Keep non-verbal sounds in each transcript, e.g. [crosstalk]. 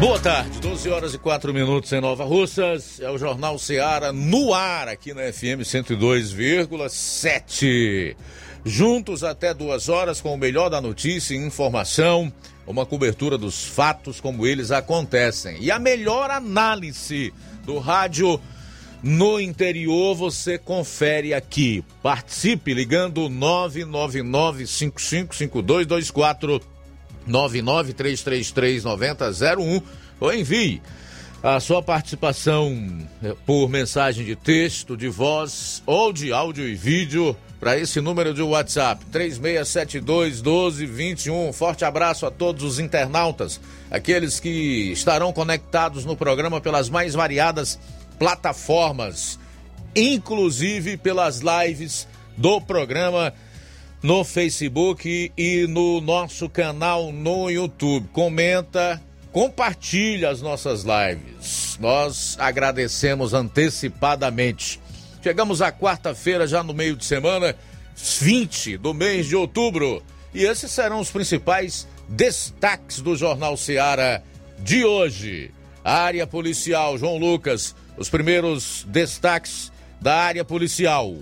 Boa tarde, 12 horas e 4 minutos em Nova Russas. É o Jornal Seara no ar aqui na FM 102,7. Juntos até duas horas com o melhor da notícia e informação, uma cobertura dos fatos como eles acontecem. E a melhor análise do rádio no interior você confere aqui. Participe ligando 999 555224 993339001 ou envie a sua participação eh, por mensagem de texto, de voz ou de áudio e vídeo para esse número de WhatsApp 3672 1221. Forte abraço a todos os internautas, aqueles que estarão conectados no programa pelas mais variadas plataformas, inclusive pelas lives do programa no Facebook e no nosso canal no YouTube. Comenta, compartilha as nossas lives. Nós agradecemos antecipadamente. Chegamos à quarta-feira, já no meio de semana, 20 do mês de outubro. E esses serão os principais destaques do Jornal Seara de hoje. A área policial, João Lucas, os primeiros destaques da área policial.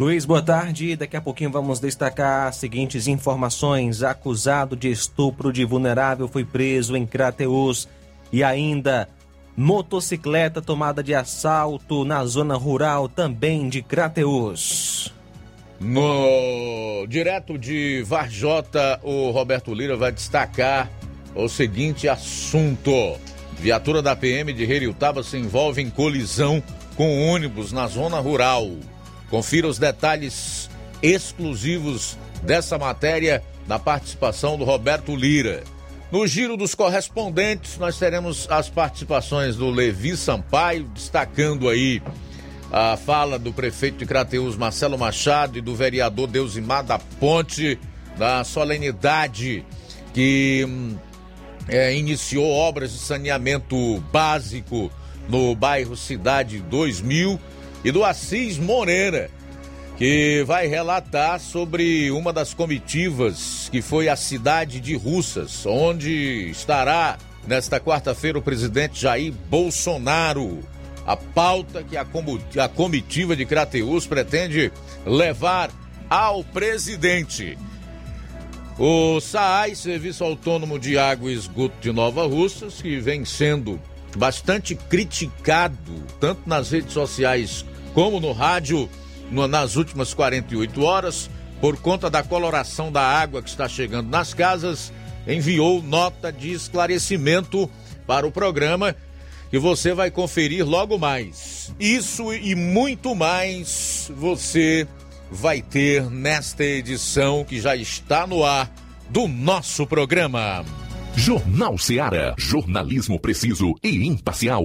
Luiz, boa tarde. Daqui a pouquinho vamos destacar as seguintes informações. Acusado de estupro de vulnerável foi preso em Crateus. E ainda, motocicleta tomada de assalto na zona rural também de Crateus. No direto de Varjota, o Roberto Lira vai destacar o seguinte assunto. Viatura da PM de Heriutaba se envolve em colisão com ônibus na zona rural. Confira os detalhes exclusivos dessa matéria na participação do Roberto Lira. No giro dos correspondentes, nós teremos as participações do Levi Sampaio, destacando aí a fala do prefeito de Crateus, Marcelo Machado, e do vereador Deusimar da Ponte, da solenidade que hum, é, iniciou obras de saneamento básico no bairro Cidade 2000 e do Assis Moreira, que vai relatar sobre uma das comitivas que foi a cidade de Russas, onde estará nesta quarta-feira o presidente Jair Bolsonaro. A pauta que a comitiva de Crateus pretende levar ao presidente. O SAAI, Serviço Autônomo de Água e Esgoto de Nova Russas, que vem sendo bastante criticado, tanto nas redes sociais como no rádio no, nas últimas 48 horas, por conta da coloração da água que está chegando nas casas, enviou nota de esclarecimento para o programa que você vai conferir logo mais. Isso e muito mais você vai ter nesta edição que já está no ar do nosso programa. Jornal Seara. Jornalismo preciso e imparcial.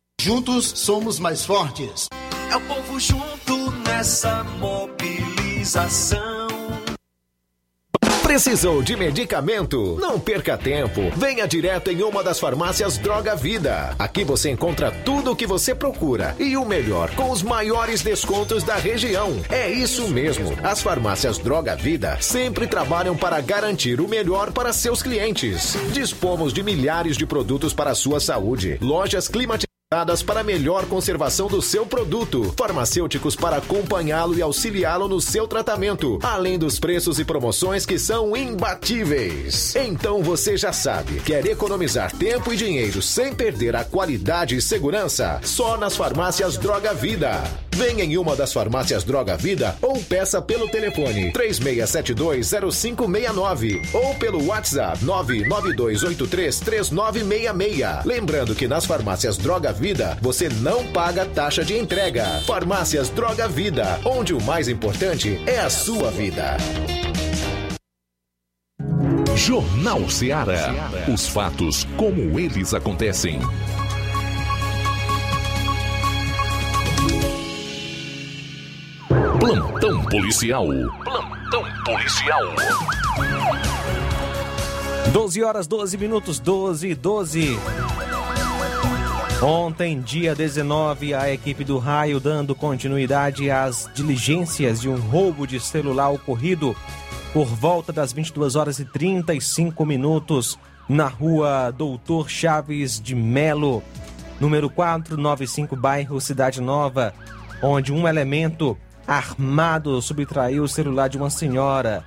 Juntos somos mais fortes. É o povo junto nessa mobilização. Precisou de medicamento? Não perca tempo. Venha direto em uma das farmácias Droga Vida. Aqui você encontra tudo o que você procura e o melhor, com os maiores descontos da região. É isso mesmo. As farmácias Droga Vida sempre trabalham para garantir o melhor para seus clientes. Dispomos de milhares de produtos para a sua saúde. Lojas climatizadas para melhor conservação do seu produto, farmacêuticos para acompanhá-lo e auxiliá-lo no seu tratamento, além dos preços e promoções que são imbatíveis. Então você já sabe, quer economizar tempo e dinheiro sem perder a qualidade e segurança? Só nas farmácias Droga Vida. Venha em uma das farmácias Droga Vida ou peça pelo telefone 36720569 ou pelo WhatsApp 992833966. Lembrando que nas farmácias Droga você não paga taxa de entrega. Farmácias Droga Vida, onde o mais importante é a sua vida. Jornal Ceará. Os fatos como eles acontecem. Plantão policial. Plantão policial. 12 horas 12 minutos 12 e 12. Ontem, dia 19, a equipe do Raio dando continuidade às diligências de um roubo de celular ocorrido por volta das 22 horas e 35 minutos na rua Doutor Chaves de Melo, número 495, bairro Cidade Nova, onde um elemento armado subtraiu o celular de uma senhora.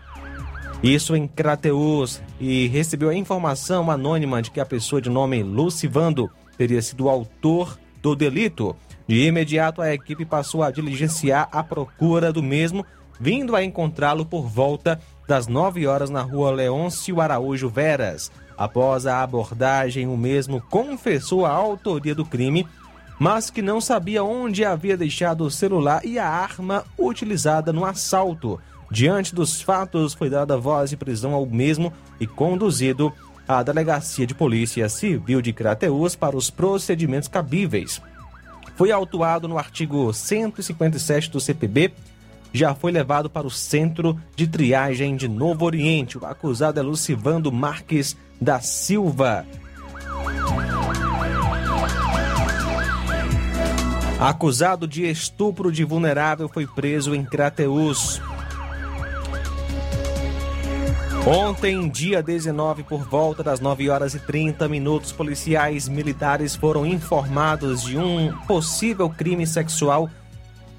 Isso em Crateus e recebeu a informação anônima de que a pessoa de nome Lucivando teria sido o autor do delito. De imediato, a equipe passou a diligenciar a procura do mesmo, vindo a encontrá-lo por volta das 9 horas na rua Leôncio Araújo Veras. Após a abordagem, o mesmo confessou a autoria do crime mas que não sabia onde havia deixado o celular e a arma utilizada no assalto. Diante dos fatos, foi dada voz de prisão ao mesmo e conduzido à Delegacia de Polícia Civil de Crateús para os procedimentos cabíveis. Foi autuado no artigo 157 do CPB, já foi levado para o Centro de Triagem de Novo Oriente. O acusado é Lucivando Marques da Silva. Acusado de estupro de vulnerável foi preso em Crateus. Ontem, dia 19, por volta das 9 horas e 30 minutos, policiais militares foram informados de um possível crime sexual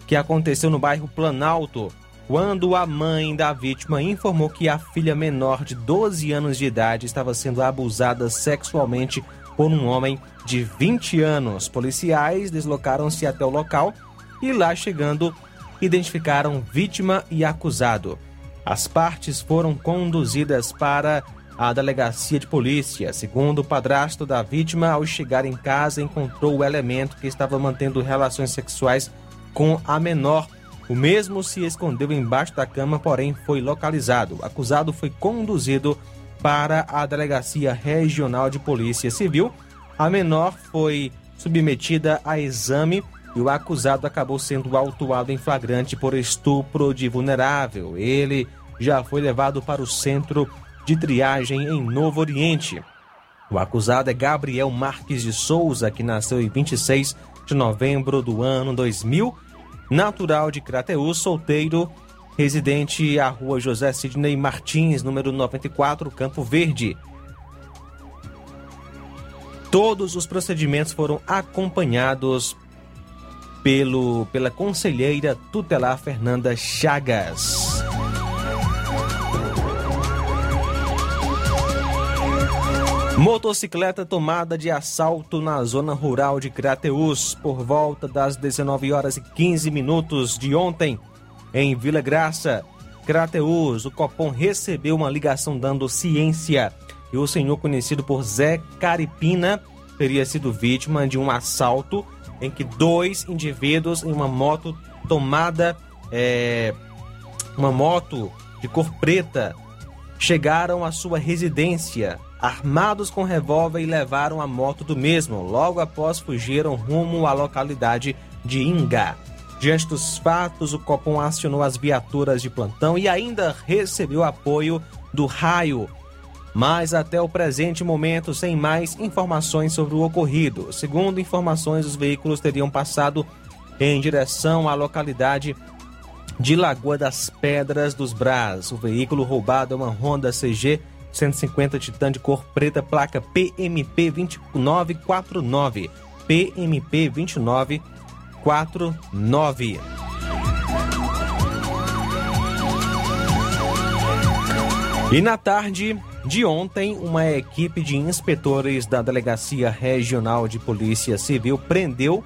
que aconteceu no bairro Planalto, quando a mãe da vítima informou que a filha menor de 12 anos de idade estava sendo abusada sexualmente por um homem de 20 anos. Policiais deslocaram-se até o local e lá chegando identificaram vítima e acusado. As partes foram conduzidas para a delegacia de polícia. Segundo o padrasto da vítima, ao chegar em casa, encontrou o elemento que estava mantendo relações sexuais com a menor. O mesmo se escondeu embaixo da cama, porém foi localizado. O acusado foi conduzido para a Delegacia Regional de Polícia Civil. A menor foi submetida a exame e o acusado acabou sendo autuado em flagrante por estupro de vulnerável. Ele já foi levado para o centro de triagem em Novo Oriente. O acusado é Gabriel Marques de Souza, que nasceu em 26 de novembro do ano 2000, natural de Crateus, solteiro, residente à rua José Sidney Martins, número 94, Campo Verde. Todos os procedimentos foram acompanhados pelo, pela conselheira tutelar Fernanda Chagas. Motocicleta tomada de assalto na zona rural de Crateus por volta das 19 horas e 15 minutos de ontem em Vila Graça, Crateus. O Copom recebeu uma ligação dando ciência e o senhor conhecido por Zé Caripina teria sido vítima de um assalto em que dois indivíduos em uma moto tomada, é, uma moto de cor preta, chegaram à sua residência armados com revólver e levaram a moto do mesmo. Logo após fugiram rumo à localidade de Inga. Diante dos fatos, o Copom acionou as viaturas de plantão e ainda recebeu apoio do raio. Mas até o presente momento, sem mais informações sobre o ocorrido. Segundo informações, os veículos teriam passado em direção à localidade de Lagoa das Pedras dos Brás. O veículo roubado é uma Honda CG 150 Titan de cor preta, placa PMP 2949. PMP 2949. E na tarde de ontem, uma equipe de inspetores da Delegacia Regional de Polícia Civil prendeu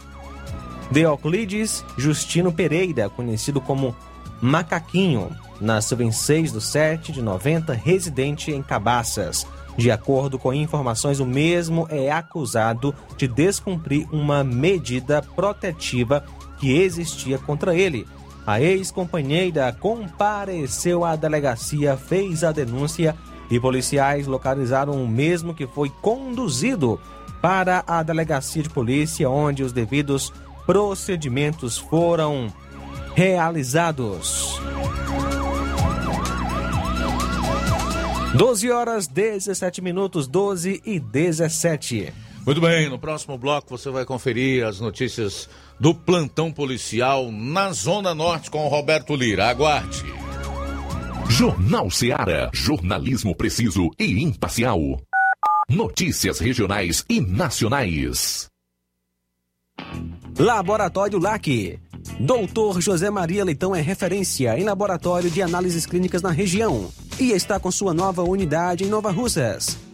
Deoclides Justino Pereira, conhecido como Macaquinho, nasceu em 6 de 7 de 90, residente em Cabaças. De acordo com informações, o mesmo é acusado de descumprir uma medida protetiva que existia contra ele. A ex-companheira compareceu à delegacia, fez a denúncia e policiais localizaram o mesmo que foi conduzido para a delegacia de polícia, onde os devidos procedimentos foram realizados. 12 horas 17 minutos, 12 e 17. Muito bem, no próximo bloco você vai conferir as notícias do plantão policial na Zona Norte com o Roberto Lira. Aguarde. Jornal Seara. Jornalismo preciso e imparcial. Notícias regionais e nacionais. Laboratório LAC. Doutor José Maria Leitão é referência em laboratório de análises clínicas na região e está com sua nova unidade em Nova Russas.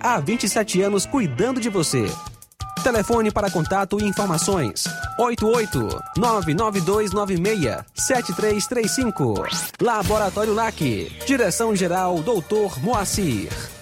há 27 anos cuidando de você. Telefone para contato e informações: 88-99296-7335. Laboratório LAC. Direção-Geral Dr. Moacir.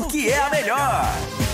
porque é a melhor.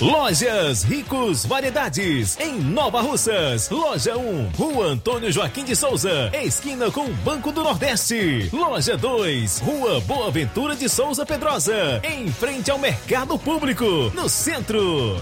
Lojas Ricos Variedades, em Nova Russas. Loja 1, Rua Antônio Joaquim de Souza, esquina com o Banco do Nordeste. Loja 2, Rua Boa Ventura de Souza Pedrosa, em frente ao Mercado Público, no centro.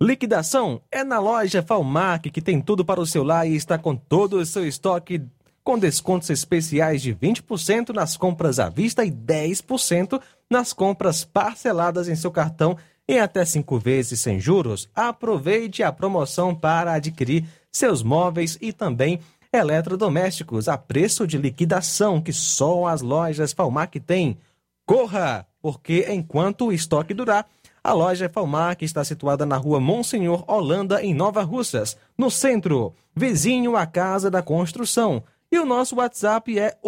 Liquidação é na loja Falmac, que tem tudo para o seu lar e está com todo o seu estoque com descontos especiais de 20% nas compras à vista e 10% nas compras parceladas em seu cartão em até cinco vezes sem juros. Aproveite a promoção para adquirir seus móveis e também eletrodomésticos a preço de liquidação que só as lojas Falmac têm. Corra, porque enquanto o estoque durar, a loja Falmac está situada na rua Monsenhor Holanda, em Nova Russas, no centro, vizinho à Casa da Construção. E o nosso WhatsApp é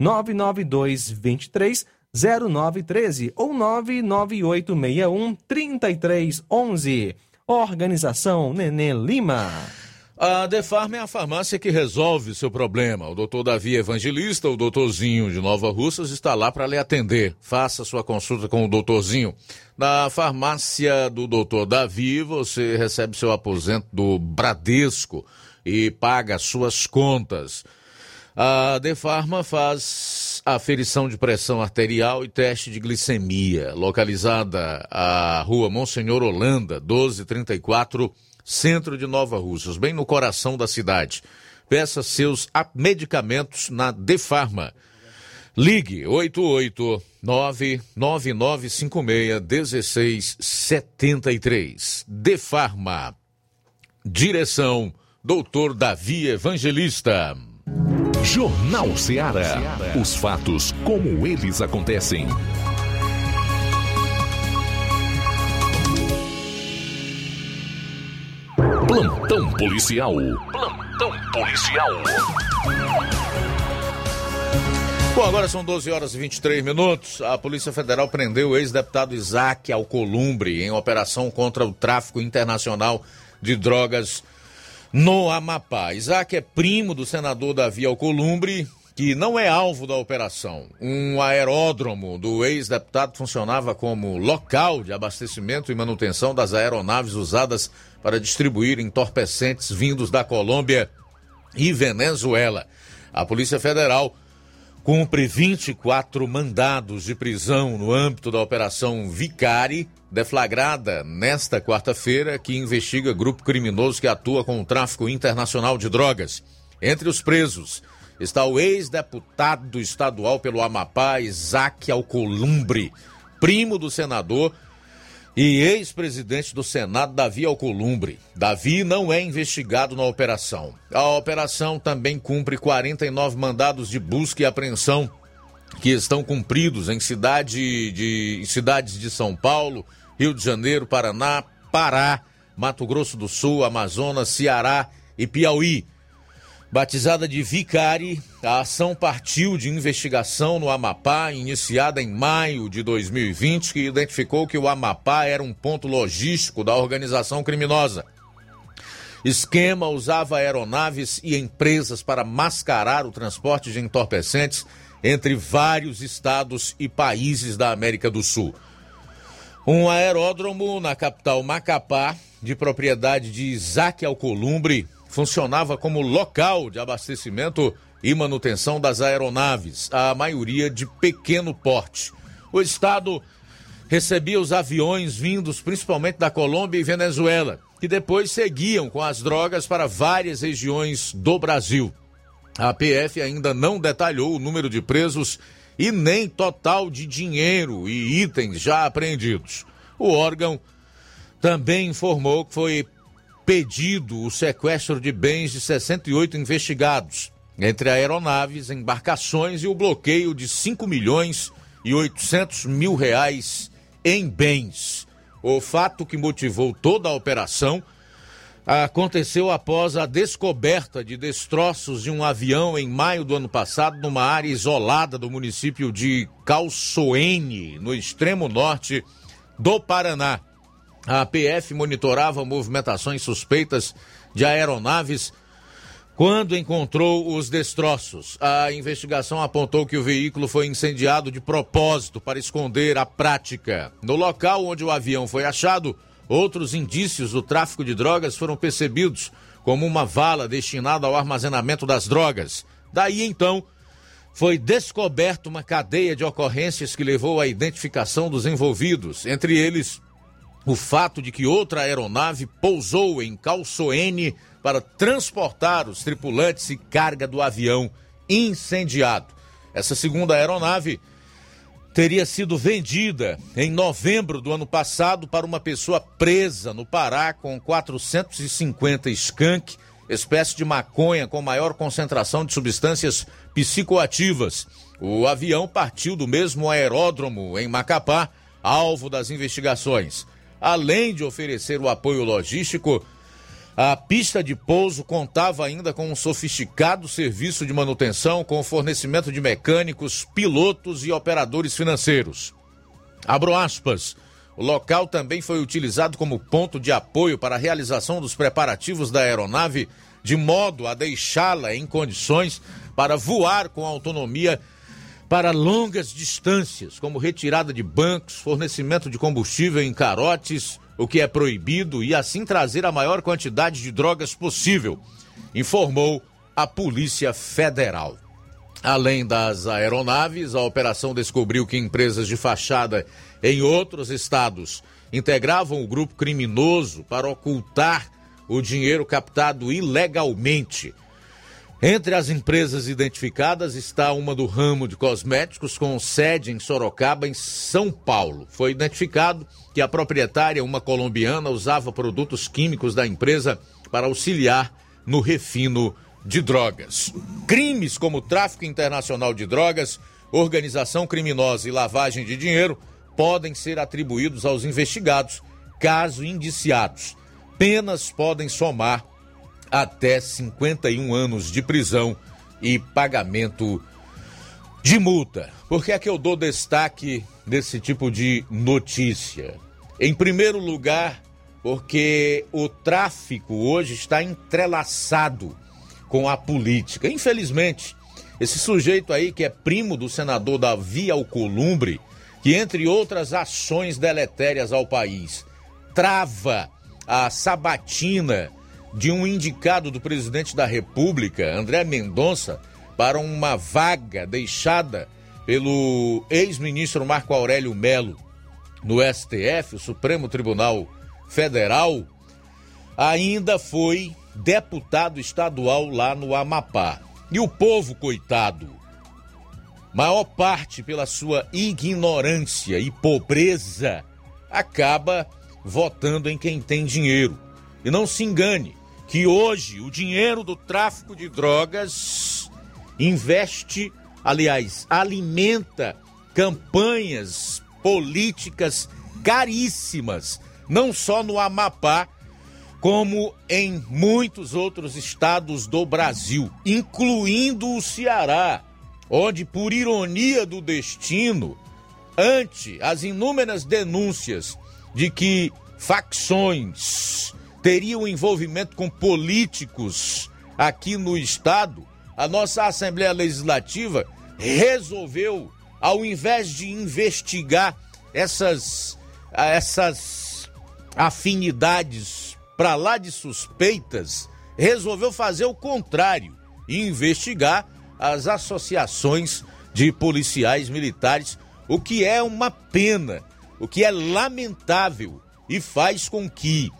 88992230913 ou 998613311. Organização Nenê Lima. A Defarma é a farmácia que resolve seu problema. O doutor Davi Evangelista, o doutorzinho de Nova Russas, está lá para lhe atender. Faça sua consulta com o doutorzinho. Na farmácia do doutor Davi, você recebe seu aposento do Bradesco e paga suas contas. A Defarma faz aferição de pressão arterial e teste de glicemia, localizada à rua Monsenhor Holanda, 1234, centro de Nova Russas, bem no coração da cidade. Peça seus medicamentos na Defarma. Ligue 889 9956 1673. Defarma. Direção Doutor Davi Evangelista. Jornal Ceará. Os fatos como eles acontecem. Plantão policial. Plantão policial. Bom, agora são 12 horas e 23 minutos. A Polícia Federal prendeu o ex-deputado Isaac Alcolumbre em operação contra o tráfico internacional de drogas no Amapá. Isaac é primo do senador Davi Alcolumbre, que não é alvo da operação. Um aeródromo do ex-deputado funcionava como local de abastecimento e manutenção das aeronaves usadas para distribuir entorpecentes vindos da Colômbia e Venezuela. A Polícia Federal cumpre 24 mandados de prisão no âmbito da Operação Vicari, deflagrada nesta quarta-feira, que investiga grupo criminoso que atua com o tráfico internacional de drogas. Entre os presos está o ex-deputado estadual pelo Amapá, Isaac Alcolumbre, primo do senador e ex-presidente do Senado, Davi Alcolumbre. Davi não é investigado na operação. A operação também cumpre 49 mandados de busca e apreensão que estão cumpridos em cidade de, cidades de São Paulo, Rio de Janeiro, Paraná, Pará, Mato Grosso do Sul, Amazonas, Ceará e Piauí. Batizada de Vicari, a ação partiu de investigação no Amapá, iniciada em maio de 2020, que identificou que o Amapá era um ponto logístico da organização criminosa. Esquema usava aeronaves e empresas para mascarar o transporte de entorpecentes entre vários estados e países da América do Sul. Um aeródromo na capital Macapá, de propriedade de Isaac Alcolumbre, funcionava como local de abastecimento e manutenção das aeronaves, a maioria de pequeno porte. O Estado recebia os aviões vindos principalmente da Colômbia e Venezuela, que depois seguiam com as drogas para várias regiões do Brasil. A PF ainda não detalhou o número de presos e nem total de dinheiro e itens já apreendidos. O órgão também informou que foi pedido o sequestro de bens de 68 investigados, entre aeronaves, embarcações e o bloqueio de 5 milhões e 800 mil reais em bens. O fato que motivou toda a operação aconteceu após a descoberta de destroços de um avião em maio do ano passado numa área isolada do município de Calçoene, no extremo norte do Paraná. A PF monitorava movimentações suspeitas de aeronaves quando encontrou os destroços. A investigação apontou que o veículo foi incendiado de propósito para esconder a prática. No local onde o avião foi achado, Outros indícios do tráfico de drogas foram percebidos, como uma vala destinada ao armazenamento das drogas. Daí então, foi descoberta uma cadeia de ocorrências que levou à identificação dos envolvidos, entre eles o fato de que outra aeronave pousou em Calçoene para transportar os tripulantes e carga do avião incendiado. Essa segunda aeronave teria sido vendida em novembro do ano passado para uma pessoa presa no Pará com 450 skunk, espécie de maconha com maior concentração de substâncias psicoativas. O avião partiu do mesmo aeródromo em Macapá, alvo das investigações. Além de oferecer o apoio logístico, a pista de pouso contava ainda com um sofisticado serviço de manutenção com fornecimento de mecânicos, pilotos e operadores financeiros. Abro aspas. O local também foi utilizado como ponto de apoio para a realização dos preparativos da aeronave, de modo a deixá-la em condições para voar com autonomia para longas distâncias, como retirada de bancos, fornecimento de combustível em carotes, o que é proibido, e assim trazer a maior quantidade de drogas possível, informou a Polícia Federal. Além das aeronaves, a operação descobriu que empresas de fachada em outros estados integravam o grupo criminoso para ocultar o dinheiro captado ilegalmente entre as empresas identificadas está uma do ramo de cosméticos com sede em Sorocaba, em São Paulo. Foi identificado que a proprietária, uma colombiana, usava produtos químicos da empresa para auxiliar no refino de drogas. Crimes como tráfico internacional de drogas, organização criminosa e lavagem de dinheiro podem ser atribuídos aos investigados, caso indiciados. Penas podem somar até 51 anos de prisão e pagamento de multa. Por que é que eu dou destaque desse tipo de notícia? Em primeiro lugar, porque o tráfico hoje está entrelaçado com a política. Infelizmente, esse sujeito aí que é primo do senador Davi Alcolumbre, que entre outras ações deletérias ao país, trava a sabatina de um indicado do presidente da República, André Mendonça, para uma vaga deixada pelo ex-ministro Marco Aurélio Melo no STF, o Supremo Tribunal Federal, ainda foi deputado estadual lá no Amapá. E o povo, coitado, maior parte pela sua ignorância e pobreza, acaba votando em quem tem dinheiro. E não se engane que hoje o dinheiro do tráfico de drogas investe, aliás, alimenta campanhas políticas caríssimas, não só no Amapá, como em muitos outros estados do Brasil, incluindo o Ceará, onde, por ironia do destino, ante as inúmeras denúncias de que facções teriam envolvimento com políticos aqui no estado, a nossa Assembleia Legislativa resolveu, ao invés de investigar essas, essas afinidades para lá de suspeitas, resolveu fazer o contrário e investigar as associações de policiais militares, o que é uma pena, o que é lamentável e faz com que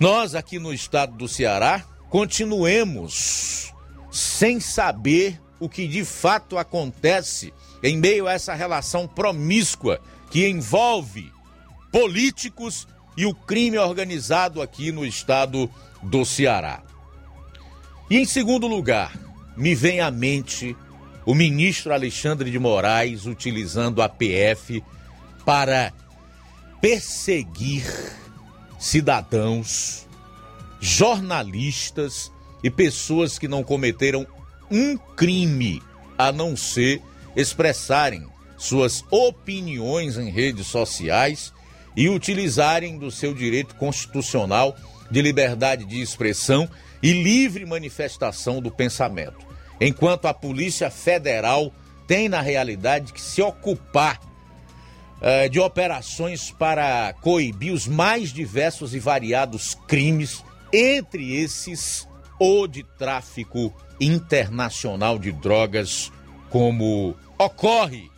nós aqui no estado do Ceará continuemos sem saber o que de fato acontece em meio a essa relação promíscua que envolve políticos e o crime organizado aqui no estado do Ceará. E em segundo lugar, me vem à mente o ministro Alexandre de Moraes utilizando a PF para perseguir cidadãos, jornalistas e pessoas que não cometeram um crime a não ser expressarem suas opiniões em redes sociais e utilizarem do seu direito constitucional de liberdade de expressão e livre manifestação do pensamento. Enquanto a Polícia Federal tem, na realidade, que se ocupar uh, de operações para coibir os mais diversos e variados crimes, entre esses o de tráfico internacional de drogas, como ocorre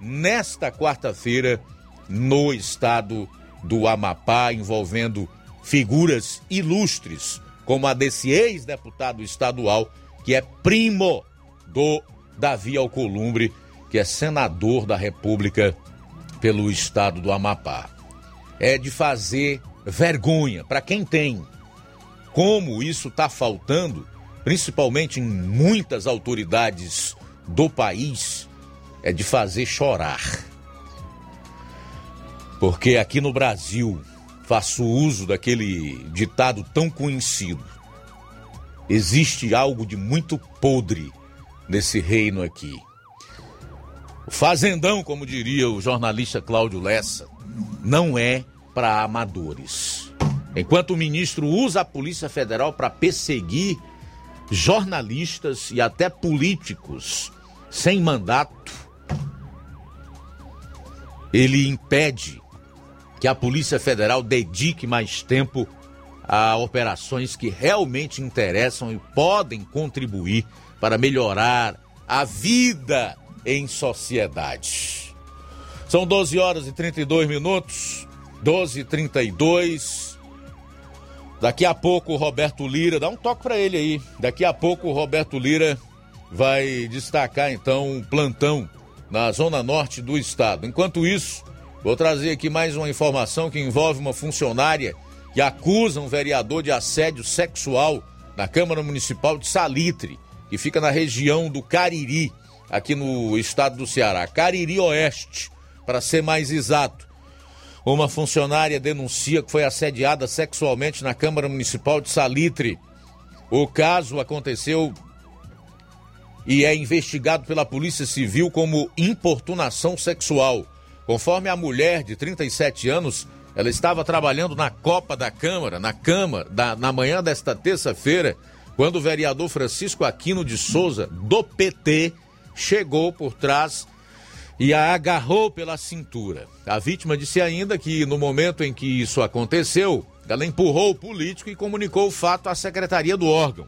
nesta quarta-feira no estado do Amapá, envolvendo figuras ilustres, como a desse ex-deputado estadual, que é primo do Davi Alcolumbre, que é senador da República pelo estado do Amapá. É de fazer vergonha para quem tem. Como isso está faltando, principalmente em muitas autoridades do país, é de fazer chorar. Porque aqui no Brasil, faço uso daquele ditado tão conhecido. Existe algo de muito podre nesse reino aqui. O fazendão, como diria o jornalista Cláudio Lessa, não é para amadores. Enquanto o ministro usa a Polícia Federal para perseguir jornalistas e até políticos sem mandato, ele impede que a Polícia Federal dedique mais tempo a operações que realmente interessam e podem contribuir para melhorar a vida em sociedade. São 12 horas e 32 minutos, 12 e 32. Daqui a pouco o Roberto Lira, dá um toque para ele aí. Daqui a pouco o Roberto Lira vai destacar então um plantão na zona norte do estado. Enquanto isso, vou trazer aqui mais uma informação que envolve uma funcionária que acusa um vereador de assédio sexual na Câmara Municipal de Salitre, que fica na região do Cariri, aqui no estado do Ceará. Cariri Oeste, para ser mais exato. Uma funcionária denuncia que foi assediada sexualmente na Câmara Municipal de Salitre. O caso aconteceu e é investigado pela Polícia Civil como importunação sexual. Conforme a mulher de 37 anos, ela estava trabalhando na Copa da Câmara, na Câmara, da, na manhã desta terça-feira, quando o vereador Francisco Aquino de Souza, do PT, chegou por trás e a agarrou pela cintura. A vítima disse ainda que no momento em que isso aconteceu, ela empurrou o político e comunicou o fato à secretaria do órgão.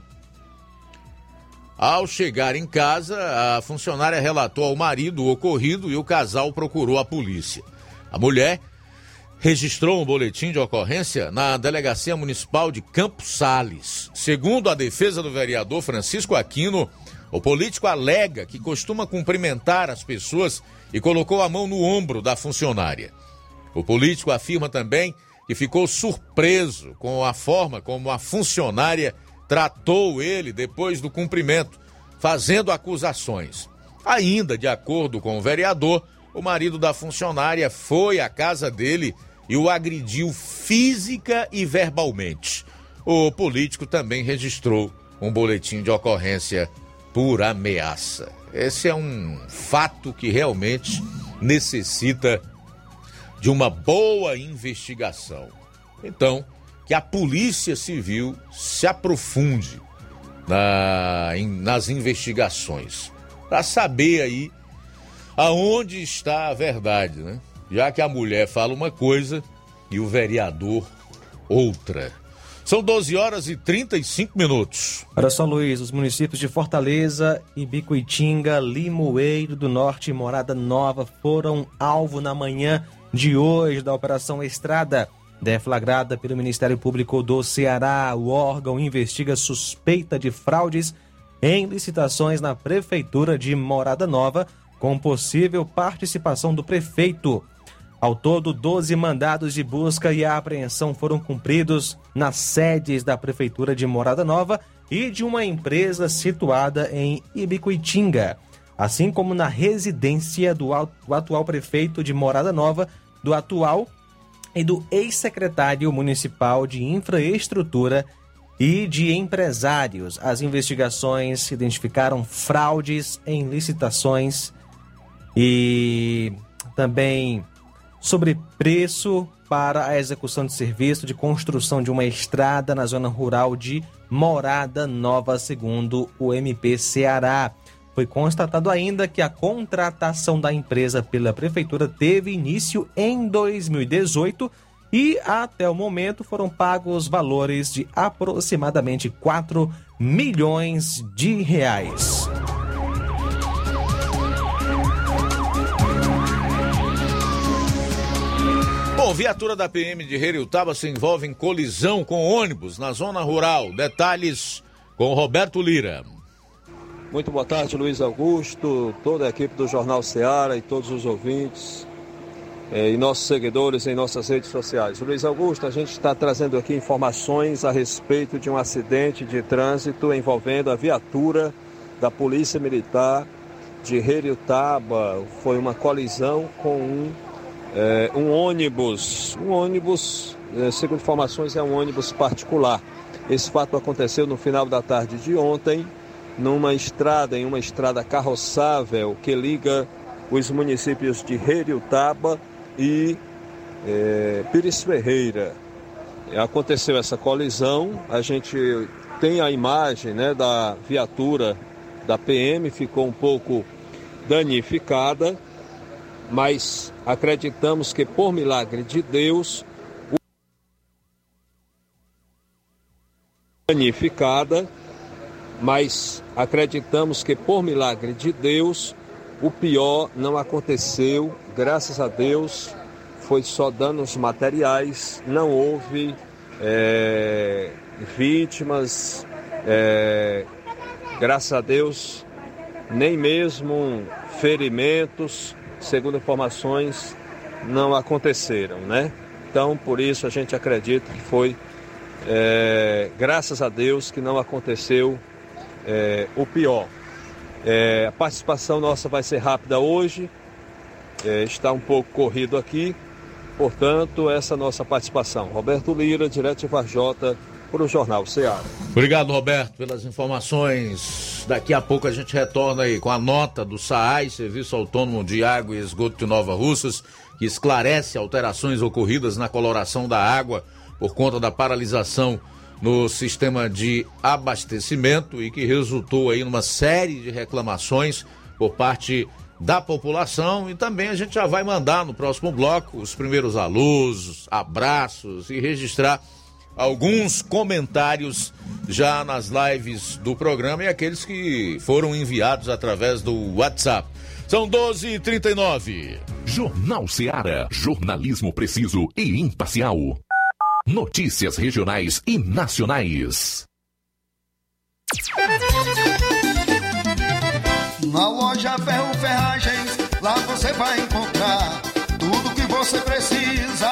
Ao chegar em casa, a funcionária relatou ao marido o ocorrido e o casal procurou a polícia. A mulher registrou um boletim de ocorrência na Delegacia Municipal de Campos Sales. Segundo a defesa do vereador Francisco Aquino, o político alega que costuma cumprimentar as pessoas e colocou a mão no ombro da funcionária. O político afirma também que ficou surpreso com a forma como a funcionária tratou ele depois do cumprimento, fazendo acusações. Ainda, de acordo com o vereador, o marido da funcionária foi à casa dele e o agrediu física e verbalmente. O político também registrou um boletim de ocorrência por ameaça. Esse é um fato que realmente necessita de uma boa investigação. Então, que a Polícia Civil se aprofunde na, em, nas investigações para saber aí aonde está a verdade, né? Já que a mulher fala uma coisa e o vereador outra. São 12 horas e 35 minutos. Olha só, Luiz, os municípios de Fortaleza, Ibicuitinga, Limoeiro do Norte e Morada Nova foram alvo na manhã de hoje da Operação Estrada, deflagrada pelo Ministério Público do Ceará. O órgão investiga suspeita de fraudes em licitações na Prefeitura de Morada Nova, com possível participação do prefeito. Ao todo, 12 mandados de busca e apreensão foram cumpridos nas sedes da Prefeitura de Morada Nova e de uma empresa situada em Ibicuitinga, assim como na residência do atual prefeito de Morada Nova, do atual e do ex-secretário municipal de infraestrutura e de empresários. As investigações identificaram fraudes em licitações e também sobre preço para a execução de serviço de construção de uma estrada na zona rural de Morada Nova, segundo o MP Ceará. Foi constatado ainda que a contratação da empresa pela prefeitura teve início em 2018 e até o momento foram pagos valores de aproximadamente 4 milhões de reais. Bom, viatura da PM de Heriutaba se envolve em colisão com ônibus na zona rural. Detalhes com Roberto Lira. Muito boa tarde, Luiz Augusto, toda a equipe do Jornal Ceará e todos os ouvintes eh, e nossos seguidores em nossas redes sociais. Luiz Augusto, a gente está trazendo aqui informações a respeito de um acidente de trânsito envolvendo a viatura da Polícia Militar de Heriutaba. Foi uma colisão com um é, um ônibus, um ônibus, é, segundo informações, é um ônibus particular. Esse fato aconteceu no final da tarde de ontem, numa estrada, em uma estrada carroçável que liga os municípios de Heriutaba e é, Pires Ferreira. Aconteceu essa colisão, a gente tem a imagem né, da viatura da PM, ficou um pouco danificada mas acreditamos que por milagre de Deus, danificada, mas acreditamos que por milagre de Deus, o pior não aconteceu, graças a Deus, foi só danos materiais, não houve é, vítimas, é, graças a Deus, nem mesmo ferimentos, segundo informações, não aconteceram, né? Então, por isso a gente acredita que foi, é, graças a Deus, que não aconteceu é, o pior. É, a participação nossa vai ser rápida hoje, é, está um pouco corrido aqui, portanto, essa nossa participação. Roberto Lira, direto de Varjota, para o Jornal Ceará. Obrigado, Roberto, pelas informações. Daqui a pouco a gente retorna aí com a nota do SAAI, Serviço Autônomo de Água e Esgoto de Nova Russas, que esclarece alterações ocorridas na coloração da água por conta da paralisação no sistema de abastecimento e que resultou aí numa série de reclamações por parte da população e também a gente já vai mandar no próximo bloco os primeiros alôs, abraços e registrar alguns comentários já nas lives do programa e aqueles que foram enviados através do WhatsApp. São 12h39. Jornal Seara. Jornalismo preciso e imparcial. Notícias regionais e nacionais. Na loja Ferro Ferragens, lá você vai encontrar tudo que você precisa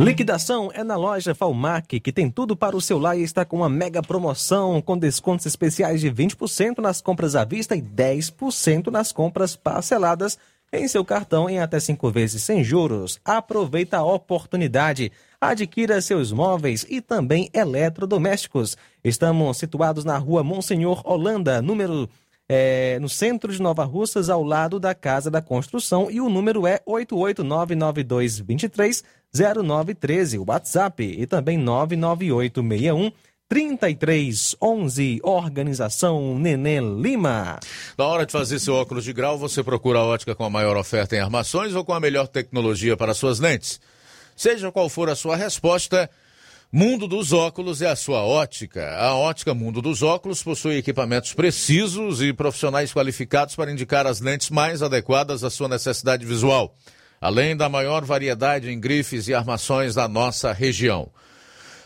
Liquidação é na loja Falmac, que tem tudo para o seu lar e está com uma mega promoção com descontos especiais de 20% nas compras à vista e 10% nas compras parceladas em seu cartão em até cinco vezes sem juros. Aproveita a oportunidade. Adquira seus móveis e também eletrodomésticos. Estamos situados na rua Monsenhor Holanda, número é, no centro de Nova Russas, ao lado da Casa da Construção, e o número é 88992230913, o WhatsApp, e também 99861 3311, Organização Nenê Lima. Na hora de fazer seu óculos de grau, você procura a ótica com a maior oferta em armações ou com a melhor tecnologia para suas lentes? Seja qual for a sua resposta, Mundo dos Óculos é a sua ótica. A ótica Mundo dos Óculos possui equipamentos precisos e profissionais qualificados para indicar as lentes mais adequadas à sua necessidade visual, além da maior variedade em grifes e armações da nossa região.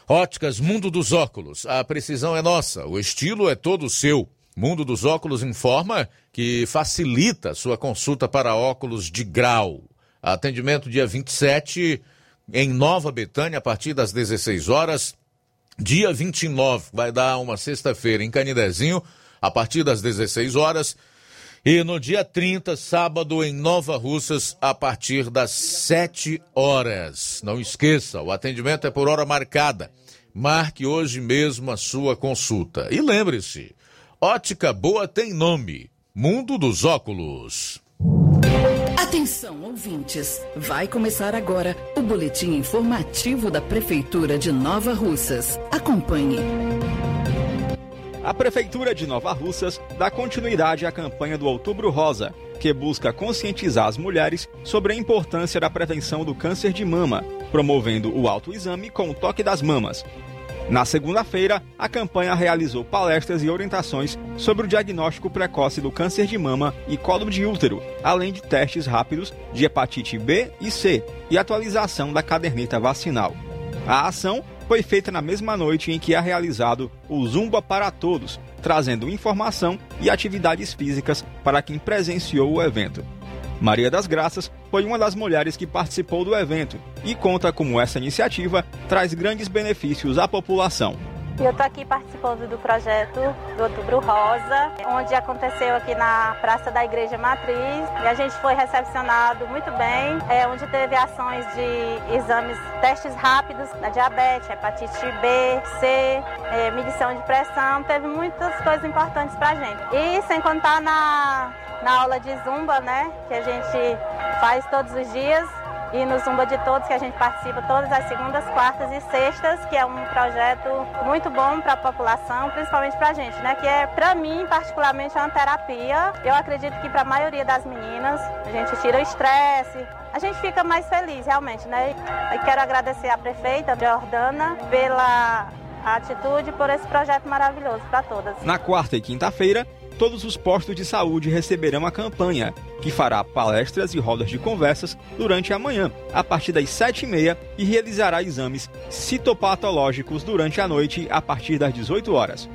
Óticas Mundo dos Óculos. A precisão é nossa, o estilo é todo seu. Mundo dos Óculos informa que facilita sua consulta para óculos de grau. Atendimento dia 27 em Nova Betânia a partir das 16 horas. Dia 29 vai dar uma sexta-feira em Canidezinho a partir das 16 horas. E no dia 30, sábado, em Nova Russas, a partir das 7 horas. Não esqueça, o atendimento é por hora marcada. Marque hoje mesmo a sua consulta. E lembre-se, ótica boa tem nome: Mundo dos Óculos. Atenção, ouvintes! Vai começar agora o boletim informativo da Prefeitura de Nova Russas. Acompanhe. A Prefeitura de Nova Russas dá continuidade à campanha do Outubro Rosa, que busca conscientizar as mulheres sobre a importância da prevenção do câncer de mama, promovendo o autoexame com o toque das mamas, na segunda-feira, a campanha realizou palestras e orientações sobre o diagnóstico precoce do câncer de mama e colo de útero, além de testes rápidos de hepatite B e C e atualização da caderneta vacinal. A ação foi feita na mesma noite em que é realizado o Zumba para Todos, trazendo informação e atividades físicas para quem presenciou o evento. Maria das Graças foi uma das mulheres que participou do evento e conta como essa iniciativa traz grandes benefícios à população. Eu estou aqui participando do projeto do Outubro Rosa, onde aconteceu aqui na Praça da Igreja Matriz. E a gente foi recepcionado muito bem, é, onde teve ações de exames, testes rápidos da diabetes, hepatite B, C, é, medição de pressão. Teve muitas coisas importantes para a gente. E sem contar na, na aula de zumba, né, que a gente faz todos os dias e no Zumba de Todos, que a gente participa todas as segundas, quartas e sextas, que é um projeto muito bom para a população, principalmente para a gente, né? Que é, para mim, particularmente, é uma terapia. Eu acredito que para a maioria das meninas, a gente tira o estresse, a gente fica mais feliz, realmente, né? E quero agradecer à prefeita Jordana pela atitude, por esse projeto maravilhoso para todas. Na quarta e quinta-feira, todos os postos de saúde receberão a campanha, que fará palestras e rodas de conversas durante a manhã, a partir das 7h30, e realizará exames citopatológicos durante a noite, a partir das 18 horas.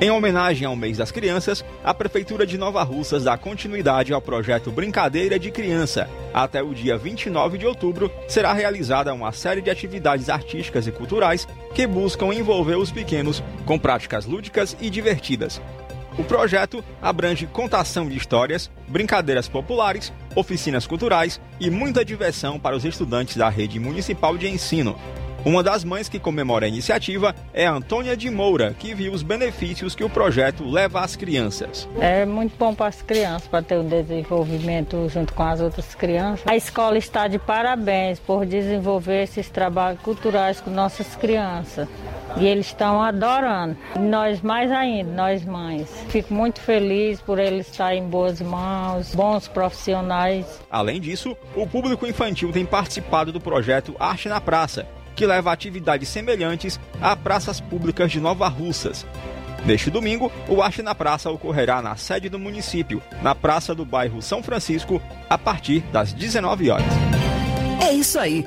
Em homenagem ao mês das crianças, a Prefeitura de Nova Russas dá continuidade ao projeto Brincadeira de Criança. Até o dia 29 de outubro será realizada uma série de atividades artísticas e culturais que buscam envolver os pequenos com práticas lúdicas e divertidas. O projeto abrange contação de histórias, brincadeiras populares, oficinas culturais e muita diversão para os estudantes da rede municipal de ensino. Uma das mães que comemora a iniciativa é Antônia de Moura, que viu os benefícios que o projeto leva às crianças. É muito bom para as crianças, para ter um desenvolvimento junto com as outras crianças. A escola está de parabéns por desenvolver esses trabalhos culturais com nossas crianças. E eles estão adorando. Nós mais ainda, nós mães. Fico muito feliz por eles estarem em boas mãos, bons profissionais. Além disso, o público infantil tem participado do projeto Arte na Praça, que leva atividades semelhantes a praças públicas de Nova Russas. Neste domingo, o Arte na Praça ocorrerá na sede do município, na praça do bairro São Francisco, a partir das 19 horas. É isso aí.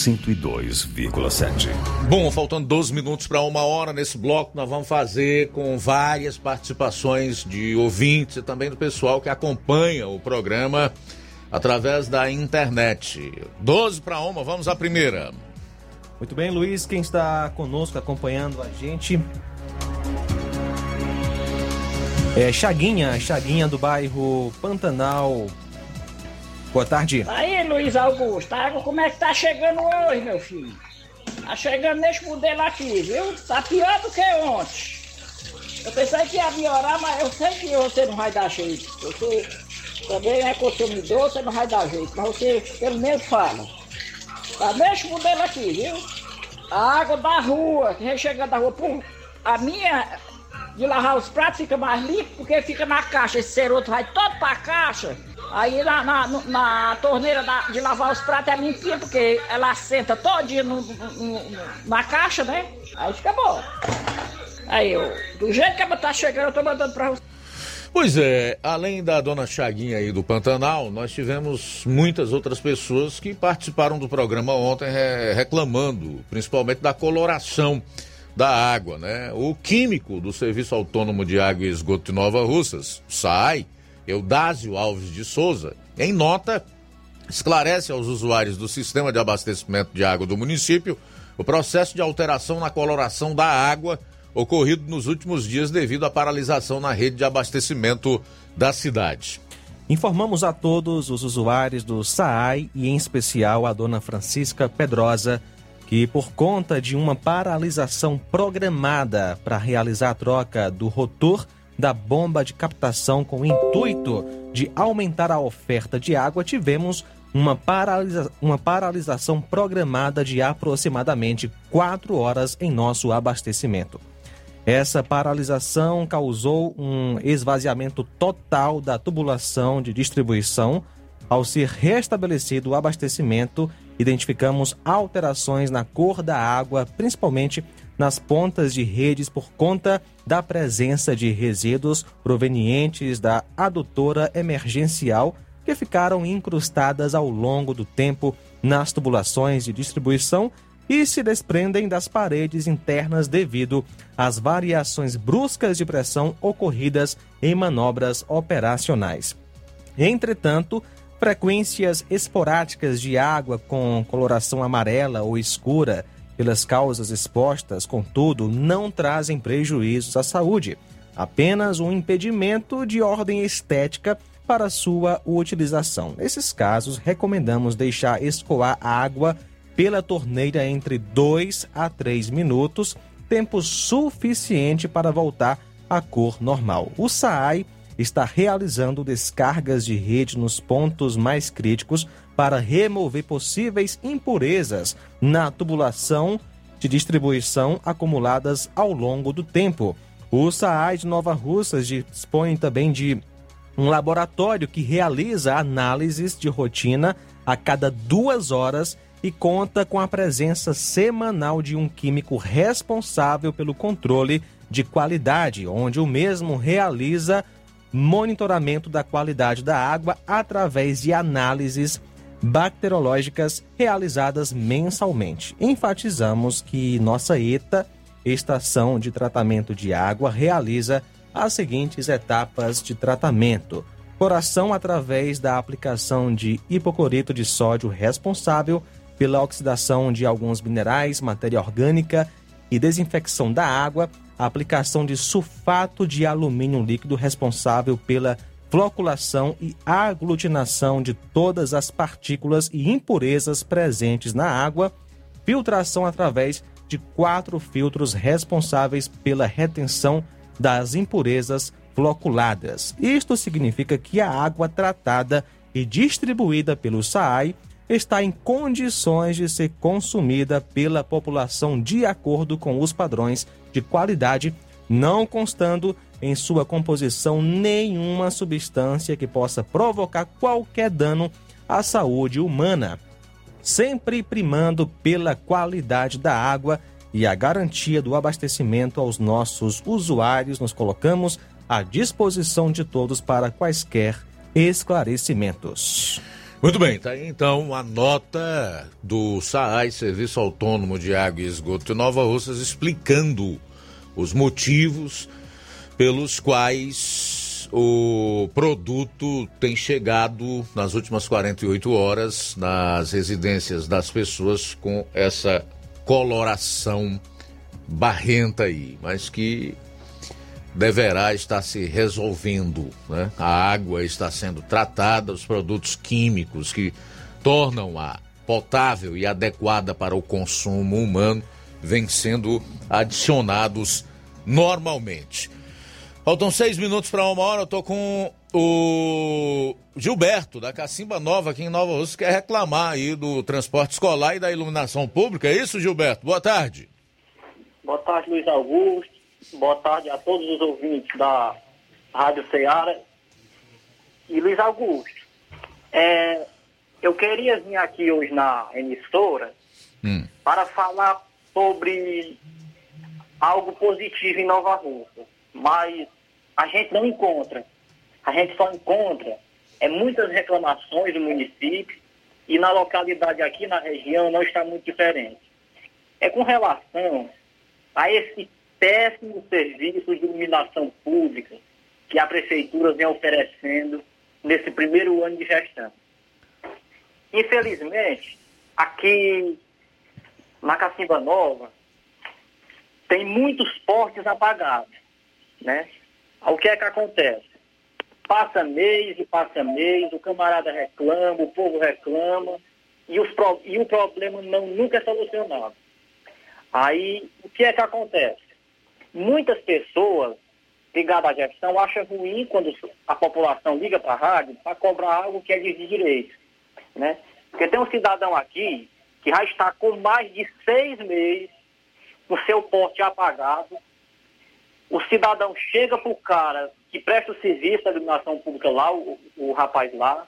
102,7. Bom, faltando 12 minutos para uma hora nesse bloco, nós vamos fazer com várias participações de ouvintes e também do pessoal que acompanha o programa através da internet. 12 para uma, vamos à primeira. Muito bem, Luiz, quem está conosco acompanhando a gente é Chaguinha, Chaguinha do bairro Pantanal. Boa tarde. Aí, Luiz Augusto, a água como é que tá chegando hoje, meu filho? Tá chegando nesse modelo aqui, viu? Tá pior do que ontem. Eu pensei que ia melhorar, mas eu sei que você não vai dar jeito. Você também é consumidor, você não vai dar jeito. Mas você pelo menos fala. Tá, o modelo aqui, viu? A água da rua, que chegando da rua, por, a minha de lavar os pratos fica mais limpo porque fica na caixa. Esse ceroto vai todo pra caixa. Aí na, na, na torneira da, de lavar os pratos é limpinha porque ela senta todinha no, no, na caixa, né? Aí fica bom. Aí eu, do jeito que ela tá chegando, eu tô mandando pra você. Pois é, além da dona Chaguinha aí do Pantanal, nós tivemos muitas outras pessoas que participaram do programa ontem reclamando, principalmente da coloração da água, né? O químico do Serviço Autônomo de Água e Esgoto de Nova Russas, SAI, Eudásio Alves de Souza, em nota, esclarece aos usuários do sistema de abastecimento de água do município o processo de alteração na coloração da água ocorrido nos últimos dias devido à paralisação na rede de abastecimento da cidade. Informamos a todos os usuários do SAAI e em especial a dona Francisca Pedrosa que por conta de uma paralisação programada para realizar a troca do rotor da bomba de captação com o intuito de aumentar a oferta de água, tivemos uma, paralisa uma paralisação programada de aproximadamente quatro horas em nosso abastecimento. Essa paralisação causou um esvaziamento total da tubulação de distribuição. Ao ser restabelecido o abastecimento, identificamos alterações na cor da água, principalmente nas pontas de redes por conta da presença de resíduos provenientes da adutora emergencial que ficaram incrustadas ao longo do tempo nas tubulações de distribuição e se desprendem das paredes internas devido às variações bruscas de pressão ocorridas em manobras operacionais. Entretanto, frequências esporádicas de água com coloração amarela ou escura pelas causas expostas, contudo, não trazem prejuízos à saúde, apenas um impedimento de ordem estética para sua utilização. Nesses casos, recomendamos deixar escoar a água pela torneira entre 2 a 3 minutos, tempo suficiente para voltar à cor normal. O SAAI está realizando descargas de rede nos pontos mais críticos para remover possíveis impurezas na tubulação de distribuição acumuladas ao longo do tempo. O SAAI de Nova Russas dispõe também de um laboratório que realiza análises de rotina a cada duas horas e conta com a presença semanal de um químico responsável pelo controle de qualidade, onde o mesmo realiza monitoramento da qualidade da água através de análises bacteriológicas realizadas mensalmente. Enfatizamos que nossa ETA, Estação de Tratamento de Água, realiza as seguintes etapas de tratamento: coração através da aplicação de hipoclorito de sódio responsável pela oxidação de alguns minerais, matéria orgânica e desinfecção da água, aplicação de sulfato de alumínio líquido responsável pela floculação e aglutinação de todas as partículas e impurezas presentes na água, filtração através de quatro filtros responsáveis pela retenção das impurezas floculadas. Isto significa que a água tratada e distribuída pelo SAAI está em condições de ser consumida pela população de acordo com os padrões de qualidade, não constando em sua composição nenhuma substância que possa provocar qualquer dano à saúde humana, sempre primando pela qualidade da água e a garantia do abastecimento aos nossos usuários, nos colocamos à disposição de todos para quaisquer esclarecimentos. Muito bem, tá aí então a nota do SAAI, Serviço Autônomo de Água e Esgoto de Nova Russas, explicando os motivos pelos quais o produto tem chegado nas últimas 48 horas nas residências das pessoas com essa coloração barrenta aí, mas que deverá estar se resolvendo. Né? A água está sendo tratada, os produtos químicos que tornam-a potável e adequada para o consumo humano vêm sendo adicionados normalmente. Faltam seis minutos para uma hora. Eu tô com o Gilberto, da Cacimba Nova, aqui em Nova Rússia, quer reclamar aí do transporte escolar e da iluminação pública. É isso, Gilberto? Boa tarde. Boa tarde, Luiz Augusto. Boa tarde a todos os ouvintes da Rádio Ceará. E Luiz Augusto, é, eu queria vir aqui hoje na emissora hum. para falar sobre algo positivo em Nova Rússia, mas a gente não encontra. A gente só encontra é muitas reclamações do município e na localidade aqui na região não está muito diferente. É com relação a esse péssimo serviço de iluminação pública que a prefeitura vem oferecendo nesse primeiro ano de gestão. Infelizmente, aqui na Cacimba Nova, tem muitos postes apagados, né? O que é que acontece? Passa mês e passa mês, o camarada reclama, o povo reclama, e, os, e o problema não, nunca é solucionado. Aí, o que é que acontece? Muitas pessoas ligadas à gestão acham ruim quando a população liga para a rádio para cobrar algo que é de direito. Né? Porque tem um cidadão aqui que já está com mais de seis meses com seu porte apagado. O cidadão chega para o cara que presta o serviço da iluminação pública lá, o, o rapaz lá,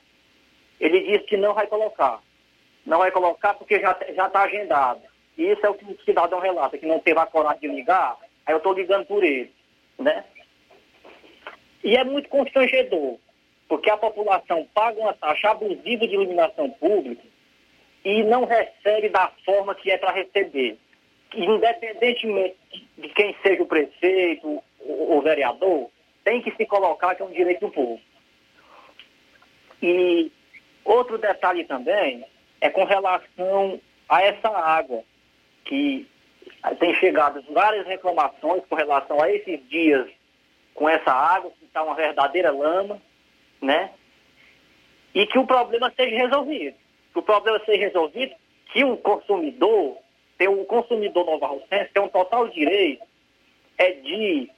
ele diz que não vai colocar. Não vai colocar porque já está agendado. E isso é o que o cidadão relata, que não teve a coragem de ligar, aí eu estou ligando por ele. Né? E é muito constrangedor, porque a população paga uma taxa abusiva de iluminação pública e não recebe da forma que é para receber. Independentemente de quem seja o prefeito, o, o vereador, tem que se colocar que é um direito do povo. E outro detalhe também é com relação a essa água, que tem chegado várias reclamações com relação a esses dias com essa água, que está uma verdadeira lama, né? E que o problema seja resolvido. Que o problema seja resolvido, que o consumidor, tem o consumidor nova Rocense tem um total direito é de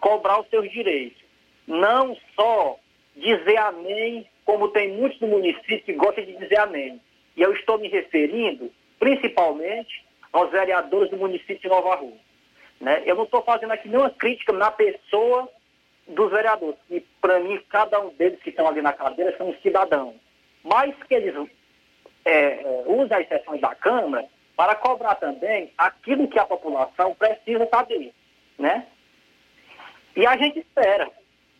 cobrar os seus direitos. Não só dizer amém, como tem muitos no município que gostam de dizer amém. E eu estou me referindo, principalmente, aos vereadores do município de Nova Rússia. Né? Eu não estou fazendo aqui nenhuma crítica na pessoa dos vereadores. E, para mim, cada um deles que estão ali na cadeira são cidadãos. Mas que eles é, é, usem as sessões da Câmara para cobrar também aquilo que a população precisa saber, né? E a gente espera.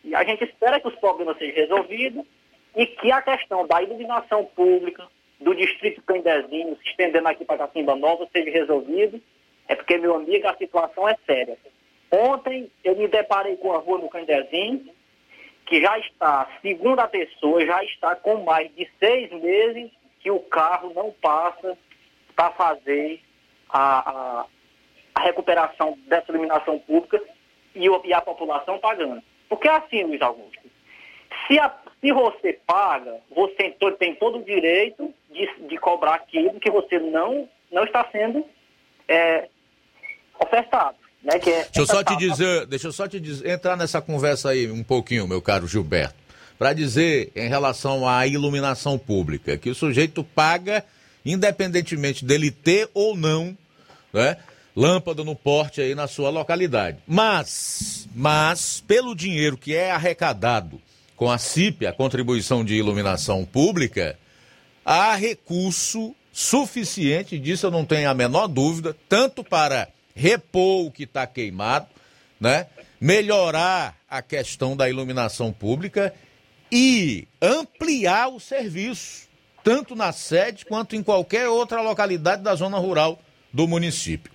E a gente espera que os problemas sejam resolvidos e que a questão da iluminação pública do distrito Candezinho, se estendendo aqui para Cacimba Nova, seja resolvido. É porque, meu amigo, a situação é séria. Ontem eu me deparei com a rua do Candezinho, que já está, segundo a pessoa, já está com mais de seis meses que o carro não passa para fazer a, a, a, recuperação dessa iluminação pública e, e, a população pagando. Porque é assim, Luiz Augusto, se, a, se você paga, você tem todo o direito de, de cobrar aquilo que você não, não está sendo é, ofertado. Né, que é deixa eu só te dizer, deixa eu só te dizer, entrar nessa conversa aí um pouquinho, meu caro Gilberto, para dizer em relação à iluminação pública, que o sujeito paga independentemente dele ter ou não, né, lâmpada no porte aí na sua localidade. Mas, mas pelo dinheiro que é arrecadado com a CIP, a contribuição de iluminação pública, há recurso suficiente, disso eu não tenho a menor dúvida, tanto para repor o que está queimado, né? melhorar a questão da iluminação pública e ampliar o serviço, tanto na sede quanto em qualquer outra localidade da zona rural do município.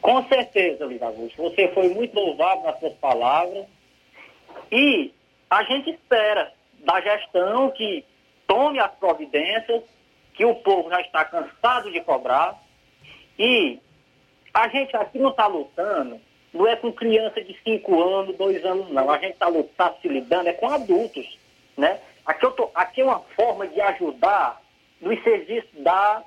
Com certeza, Luiz Augusto. Você foi muito louvado nas suas palavras. E a gente espera da gestão que tome as providências, que o povo já está cansado de cobrar. E a gente aqui não está lutando, não é com criança de 5 anos, 2 anos, não. A gente está tá se lidando, é com adultos. Né? Aqui, eu tô, aqui é uma forma de ajudar nos serviços da,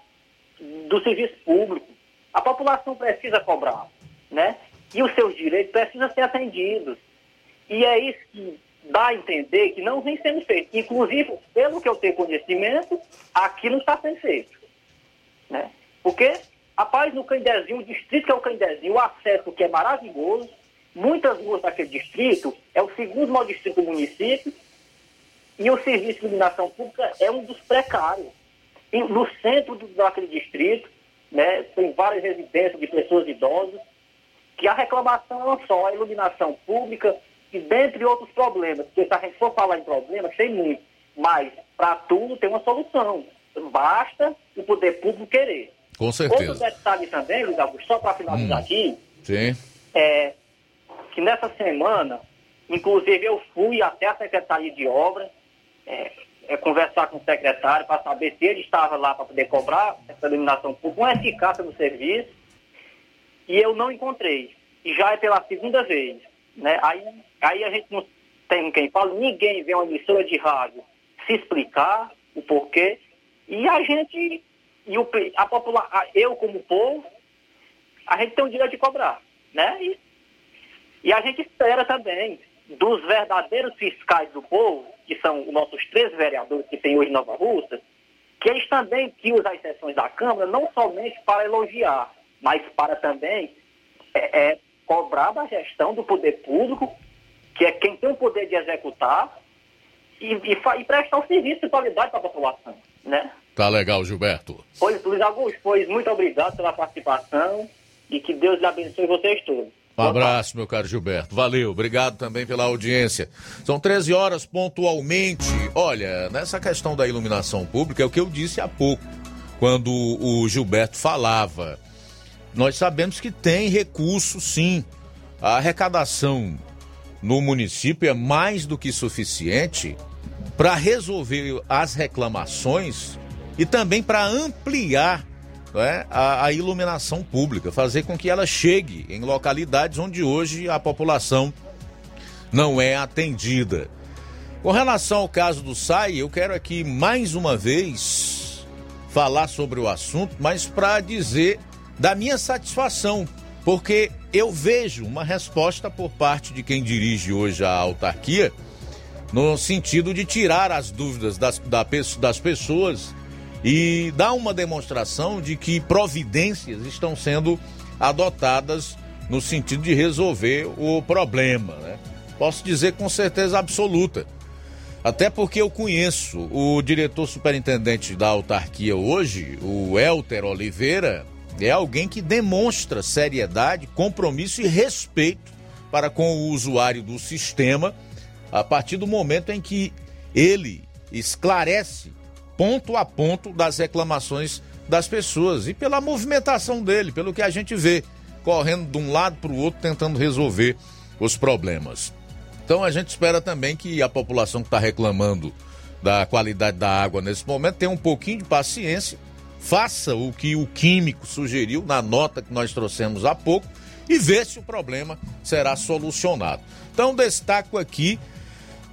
do serviço público. A população precisa cobrar, né? E os seus direitos precisam ser atendidos. E é isso que dá a entender que não vem sendo feito. Inclusive, pelo que eu tenho conhecimento, aqui não está sendo feito. Né? Porque, rapaz, no Candezinho, o distrito que é o Candezinho, o acesso que é maravilhoso, muitas ruas daquele distrito, é o segundo maior distrito do município, e o serviço de iluminação pública é um dos precários. E no centro do, daquele distrito, né, tem várias residências de pessoas idosas, que a reclamação é só a iluminação pública e dentre outros problemas, porque se a gente for falar em problemas, tem muito, mas para tudo tem uma solução. Basta o poder público querer. Com certeza. Outro detalhe também, Luiz Augusto, só para finalizar Hum. aqui, Sim. é que nessa semana, inclusive eu fui até a Secretaria de Obras, é, é, conversar com o secretário para saber se ele estava lá para poder cobrar essa iluminação pública, uma eficácia do serviço, e eu não encontrei. E já é pela segunda vez. Né? Aí, aí a gente não tem quem fala, ninguém vê uma emissora de rádio se explicar o porquê, e a gente, e o, a população, eu como povo, a gente tem o direito de cobrar. Né? E, e a gente espera também dos verdadeiros fiscais do povo, que são os nossos três vereadores que tem hoje Nova Russa, que eles também que usam as sessões da Câmara não somente para elogiar, mas para também é, é, cobrar da gestão do poder público, que é quem tem o poder de executar, e, e, e prestar um serviço de qualidade para a população. Né? Tá legal, Gilberto. Pois, Luiz Augusto, pois muito obrigado pela participação e que Deus lhe abençoe vocês todos. Um abraço, meu caro Gilberto. Valeu, obrigado também pela audiência. São 13 horas pontualmente. Olha, nessa questão da iluminação pública, é o que eu disse há pouco, quando o Gilberto falava. Nós sabemos que tem recurso, sim. A arrecadação no município é mais do que suficiente para resolver as reclamações e também para ampliar né, a, a iluminação pública, fazer com que ela chegue em localidades onde hoje a população não é atendida. Com relação ao caso do SAI, eu quero aqui mais uma vez falar sobre o assunto, mas para dizer da minha satisfação, porque eu vejo uma resposta por parte de quem dirige hoje a autarquia, no sentido de tirar as dúvidas das, das pessoas e dar uma demonstração de que providências estão sendo adotadas no sentido de resolver o problema. Né? Posso dizer com certeza absoluta. Até porque eu conheço o diretor superintendente da autarquia hoje, o Elter Oliveira, é alguém que demonstra seriedade, compromisso e respeito para com o usuário do sistema a partir do momento em que ele esclarece ponto a ponto das reclamações das pessoas e pela movimentação dele, pelo que a gente vê, correndo de um lado para o outro tentando resolver os problemas. Então a gente espera também que a população que está reclamando da qualidade da água nesse momento tenha um pouquinho de paciência, faça o que o químico sugeriu na nota que nós trouxemos há pouco e vê se o problema será solucionado. Então destaco aqui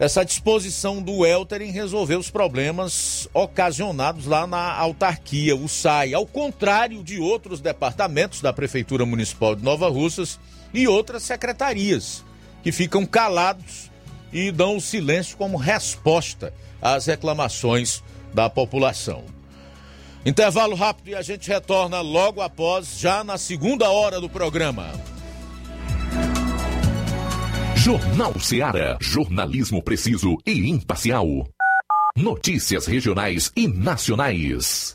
essa disposição do Elter em resolver os problemas ocasionados lá na autarquia, o SAI, ao contrário de outros departamentos da Prefeitura Municipal de Nova Russas e outras secretarias que ficam calados e dão o silêncio como resposta às reclamações da população. Intervalo rápido e a gente retorna logo após, já na segunda hora do programa. Jornal Seara. Jornalismo preciso e imparcial. Notícias regionais e nacionais.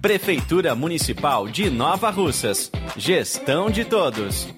Prefeitura Municipal de Nova Russas. Gestão de todos.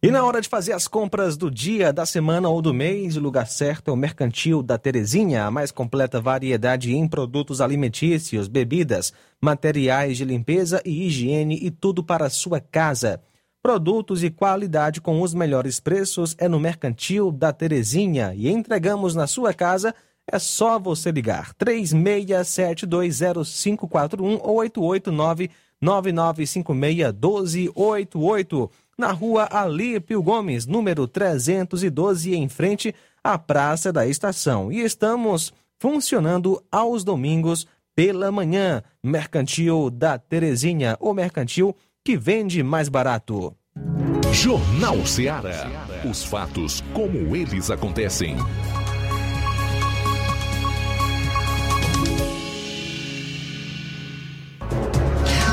E na hora de fazer as compras do dia, da semana ou do mês, o lugar certo é o Mercantil da Terezinha, a mais completa variedade em produtos alimentícios, bebidas, materiais de limpeza e higiene e tudo para a sua casa. Produtos e qualidade com os melhores preços é no Mercantil da Terezinha e entregamos na sua casa. É só você ligar 36720541 ou 889 9956 1288 na rua Alípio Gomes, número 312, em frente à Praça da Estação. E estamos funcionando aos domingos pela manhã. Mercantil da Terezinha, o mercantil que vende mais barato. Jornal Ceará. Os fatos como eles acontecem.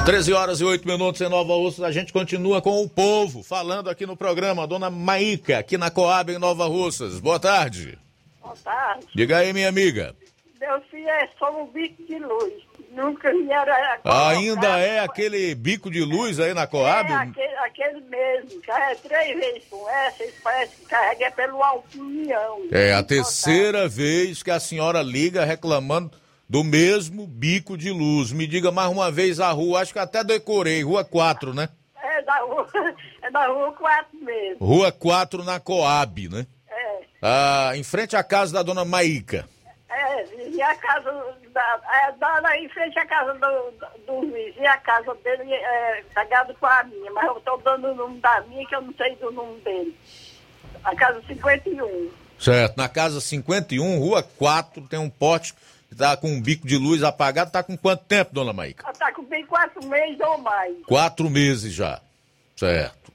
Treze horas e oito minutos em Nova Russas. A gente continua com o povo falando aqui no programa. Dona Maíca, aqui na Coab em Nova Russas. Boa tarde. Boa tarde. Diga aí, minha amiga. Meu filho é só um bico de luz. Nunca vieram a Ainda é aquele bico de luz aí na Coab? É aquele, aquele mesmo. Já é três vezes com essa. Eles parecem que carrega pelo Alto União. É a terceira vez que a senhora liga reclamando do mesmo bico de luz. Me diga mais uma vez a rua, acho que até decorei, Rua 4, né? É da rua, [laughs] é da rua 4 mesmo. Rua 4 na Coab, né? É. Ah, em frente à casa da dona Maíca. É, e a casa da, é, da, em frente à casa do, do Luiz, e a casa dele é pegada com a minha, mas eu estou dando o nome da minha que eu não sei do nome dele. A casa 51. Certo, na casa 51, rua 4, tem um pote tá com um bico de luz apagado. Tá com quanto tempo, dona Maíca? Ela tá com bem quatro meses ou mais. Quatro meses já. Certo.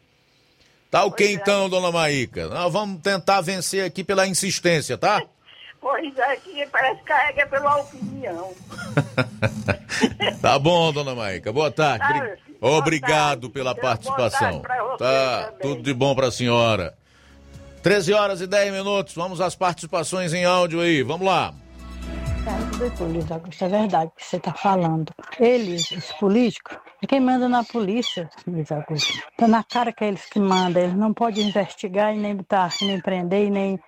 Tá ok Pois é. então, dona Maíca. Nós vamos tentar vencer aqui pela insistência, tá? [laughs] Pois é, que parece que carrega pela opinião. [laughs] Tá bom, dona Maíca. Boa tarde. Tá, Bri- boa Obrigado tarde. pela Boa participação. tarde pra você Tá, também. tudo de bom pra senhora. 13 horas e 10 minutos. Vamos às participações em áudio aí. Vamos lá. Augusto, é verdade que você está falando. Eles, os políticos, é quem manda na polícia, Luiz Augusto. Tá na cara que é eles que mandam. Eles não podem investigar e nem botar, nem prender e nem,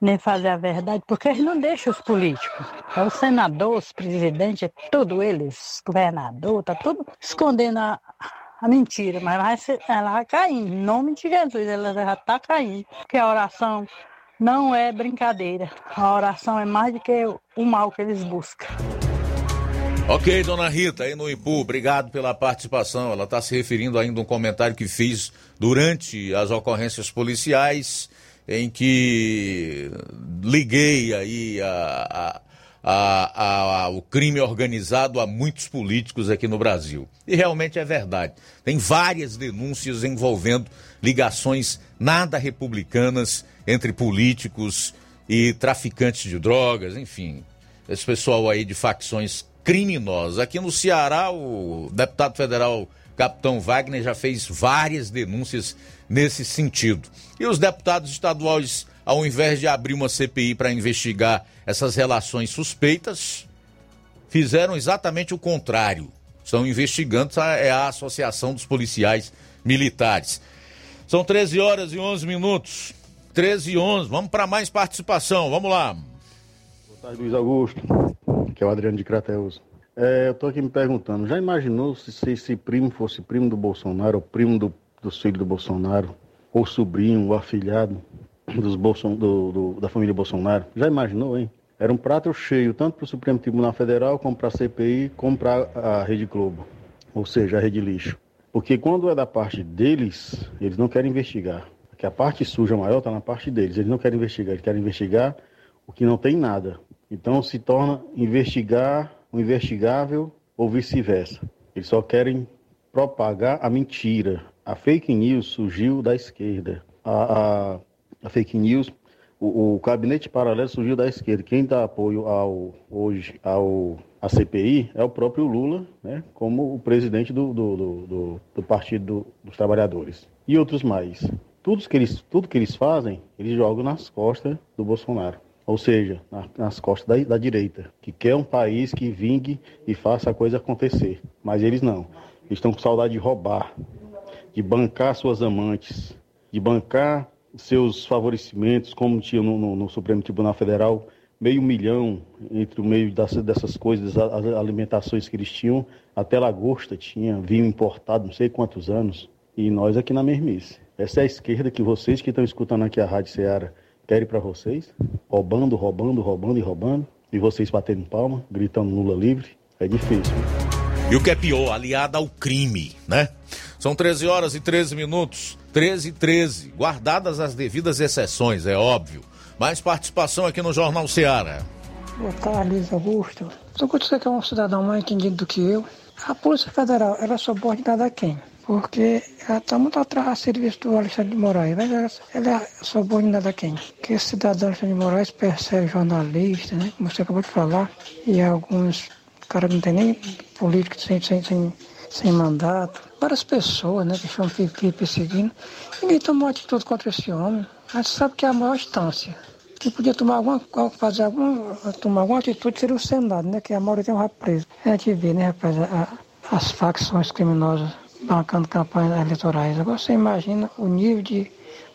nem fazer a verdade, porque eles não deixam os políticos. É o senador, os presidentes, é tudo eles, governador, tá tudo escondendo a, a mentira, mas vai ser, ela vai cair. Em nome de Jesus, ela já está caindo. Porque a oração não é brincadeira. A oração é mais do que o mal que eles buscam. Ok, dona Rita, aí no Ipu, obrigado pela participação. Ela está se referindo ainda a um comentário que fiz durante as ocorrências policiais, em que liguei aí a, a, a- o crime organizado a muitos políticos aqui no Brasil. E realmente é verdade. Tem várias denúncias envolvendo ligações nada republicanas entre políticos e traficantes de drogas, enfim esse pessoal aí de facções criminosas. Aqui no Ceará, o deputado federal Capitão Wagner já fez várias denúncias nesse sentido. E os deputados estaduais, ao invés de abrir uma CPI para investigar essas relações suspeitas, fizeram exatamente o contrário. Estão investigando a, é a Associação dos Policiais Militares. São 13 horas e 11 minutos. 13 e 11. Vamos para mais participação. Vamos lá. Boa tarde, Luiz Augusto, que é o Adriano de Crateus. É, eu tô aqui me perguntando, já imaginou se, se esse primo fosse primo do Bolsonaro, ou primo do, dos filhos do Bolsonaro, ou sobrinho, ou afilhado dos Bolson, do, do- da família Bolsonaro? Já imaginou, hein? Era um prato cheio, tanto para o Supremo Tribunal Federal, como para a CPI, como para a Rede Globo, ou seja, a Rede Lixo. Porque quando é da parte deles, eles não querem investigar. Porque a parte suja maior está na parte deles. Eles não querem investigar, eles querem investigar o que não tem nada. Então se torna investigar o investigável ou vice-versa. Eles só querem propagar a mentira. A fake news surgiu da esquerda. A, a- a fake news, o, o gabinete paralelo surgiu da esquerda. Quem dá apoio ao, hoje ao, à CPI é o próprio Lula, né, como o presidente do, do, do, do- do Partido do- dos Trabalhadores. E outros mais. Tudo que, eles, tudo que eles fazem, eles jogam nas costas do Bolsonaro. Ou seja, na- nas costas da, da direita, que quer um país que vingue e faça a coisa acontecer. Mas eles não. Eles estão com saudade de roubar, de bancar suas amantes, de bancar seus favorecimentos, como tinha no, no- no Supremo Tribunal Federal, meio milhão entre o meio das- dessas coisas, as alimentações que eles tinham, até lagosta tinha, vinho importado, não sei quantos anos, e nós aqui na mesmice. Essa é a esquerda que vocês que estão escutando aqui a Rádio Ceará querem para vocês, roubando, roubando, roubando e roubando, e vocês batendo palma, gritando Lula livre, é difícil. E o que é pior, aliada ao crime, né? São 13 horas e 13 minutos. 13 e 13. Guardadas as devidas exceções, é óbvio. Mais participação aqui no Jornal Seara. Boa tarde, Luiz Augusto. Que você que é um cidadão mais entendido do que eu. A Polícia Federal, ela é subordinada a quem? porque ela está muito atrás a serviço do Alexandre de Moraes. Mas ela, é subordinada a quem? Que esse cidadão Alexandre de Moraes persegue jornalistas, né? Como você acabou de falar, e alguns caras não tem nem político sem, sem, sem, sem mandato. Várias pessoas, né, que estão perseguindo. Ninguém tomou atitude contra esse homem. A gente sabe que é a maior instância. Quem podia tomar alguma, fazer alguma, tomar alguma atitude seria o Senado, né? Que a maioria tem um rabo preso. A gente vê, né, rapaz, a, as facções criminosas bancando campanhas eleitorais. Agora você imagina o nível de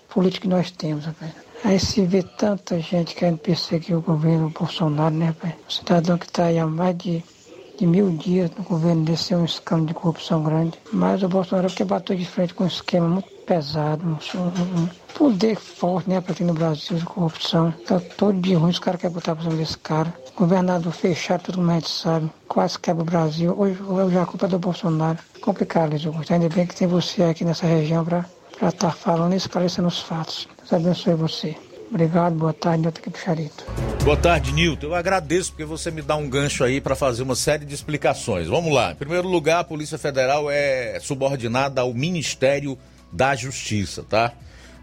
política que nós temos, rapaz. Aí se vê tanta gente querendo perseguir o governo Bolsonaro, né, rapaz? O cidadão que está aí há mais de de mil dias no governo desse é um escândalo de corrupção grande. Mas o Bolsonaro porque bateu de frente com um esquema muito pesado, um, poder forte né, para ter no Brasil de corrupção. Tá todo de ruim, os caras querem botar para cima desse cara. Governador fechado, todo mundo a gente sabe. Quase quebra o Brasil. Hoje, hoje a culpa é do Bolsonaro. Complicado, Luiz Augusto. Ainda bem que tem você aqui nessa região para estar tá falando e esclarecendo os fatos. Deus abençoe você. Obrigado, boa tarde, Nilton Charito. Boa tarde, Nilton. Eu agradeço porque você me dá um gancho aí para fazer uma série de explicações. Vamos lá. Em primeiro lugar, a Polícia Federal é subordinada ao Ministério da Justiça, tá?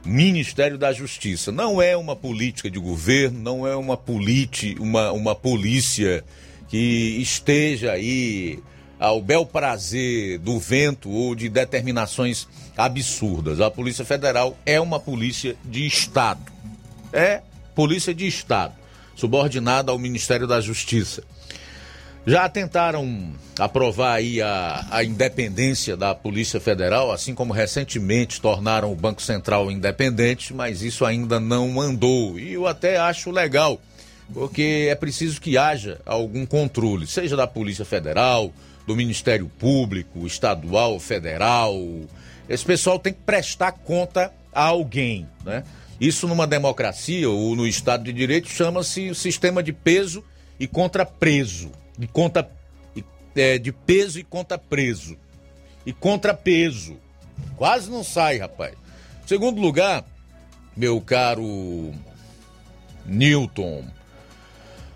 Ministério da Justiça. Não é uma política de governo, não é uma, politi, uma, uma polícia que esteja aí ao bel prazer do vento ou de determinações absurdas. A Polícia Federal é uma polícia de Estado é Polícia de Estado, subordinada ao Ministério da Justiça. Já tentaram aprovar aí a, a independência da Polícia Federal, assim como recentemente tornaram o Banco Central independente, mas isso ainda não andou. E eu até acho legal, porque é preciso que haja algum controle, seja da Polícia Federal, do Ministério Público, estadual, federal. Esse pessoal tem que prestar conta a alguém, né? Isso numa democracia ou no Estado de Direito chama-se sistema de peso e contrapreso. De, conta, é, de peso e contrapreso. E contrapeso. Quase não sai, rapaz. Segundo lugar, meu caro Newton,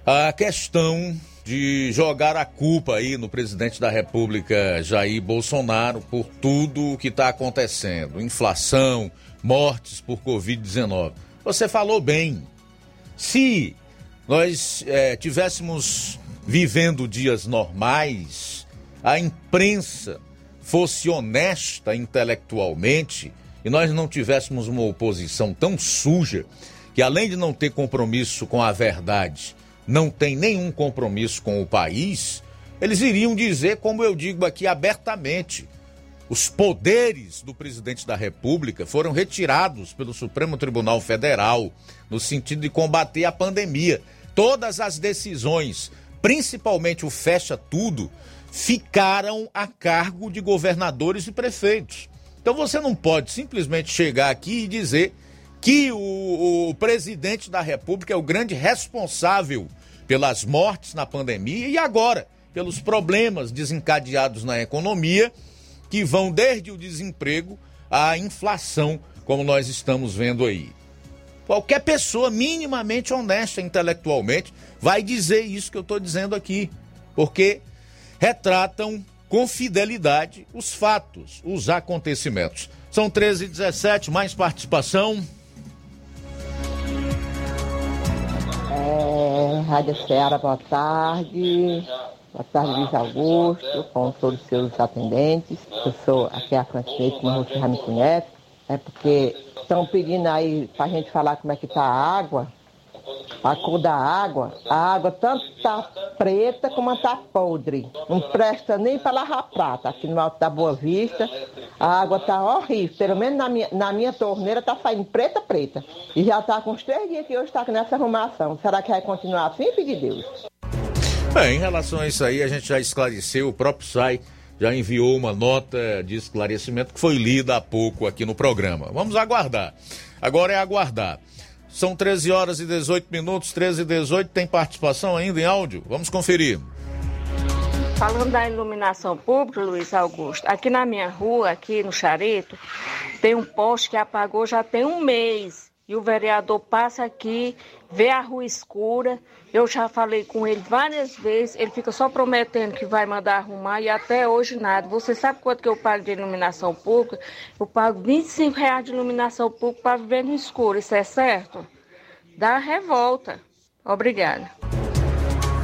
a questão de jogar a culpa aí no presidente da República Jair Bolsonaro por tudo o que está acontecendo, inflação, mortes por Covid-19. Você falou bem. Se nós é, tivéssemos vivendo dias normais, a imprensa fosse honesta intelectualmente e nós não tivéssemos uma oposição tão suja que, além de não ter compromisso com a verdade, não tem nenhum compromisso com o país, eles iriam dizer, como eu digo aqui abertamente, os poderes do presidente da República foram retirados pelo Supremo Tribunal Federal no sentido de combater a pandemia. Todas as decisões, principalmente o fecha tudo, ficaram a cargo de governadores e prefeitos. Então você não pode simplesmente chegar aqui e dizer que o, o presidente da República é o grande responsável pelas mortes na pandemia e agora pelos problemas desencadeados na economia que vão desde o desemprego à inflação, como nós estamos vendo aí. Qualquer pessoa minimamente honesta intelectualmente vai dizer isso que eu estou dizendo aqui, porque retratam com fidelidade os fatos, os acontecimentos. São 13 e 17, mais participação. É, Rádio Ceará, boa tarde. Boa tarde, Luiz Augusto, com todos os seus atendentes. Eu sou aqui a Francesca, como você já me conhece. É porque estão pedindo aí para a gente falar como é que está a água, a cor da água. A água tanto está preta como está podre. Não presta nem para lavar prata. Aqui no Alto da Boa Vista, a água está horrível. Pelo menos na minha, na minha torneira está saindo preta, preta. E já está com uns três dias que hoje está nessa arrumação. Será que vai continuar assim, filho de Deus? Bem, em relação a isso aí, a gente já esclareceu, o próprio SAI já enviou uma nota de esclarecimento que foi lida há pouco aqui no programa. Vamos aguardar. Agora é aguardar. São 13 horas e 18 minutos, 13 e 18. Tem participação ainda em áudio? Vamos conferir. Falando da iluminação pública, Luiz Augusto, aqui na minha rua, aqui no Charito, tem um poste que apagou já tem um mês. E o vereador passa aqui vê a rua escura. Eu já falei com ele várias vezes, ele fica só prometendo que vai mandar arrumar e até hoje nada. Você sabe quanto que eu pago de iluminação pública? Eu pago 25 reais de iluminação pública para viver no escuro, isso é certo? Dá revolta. Obrigada.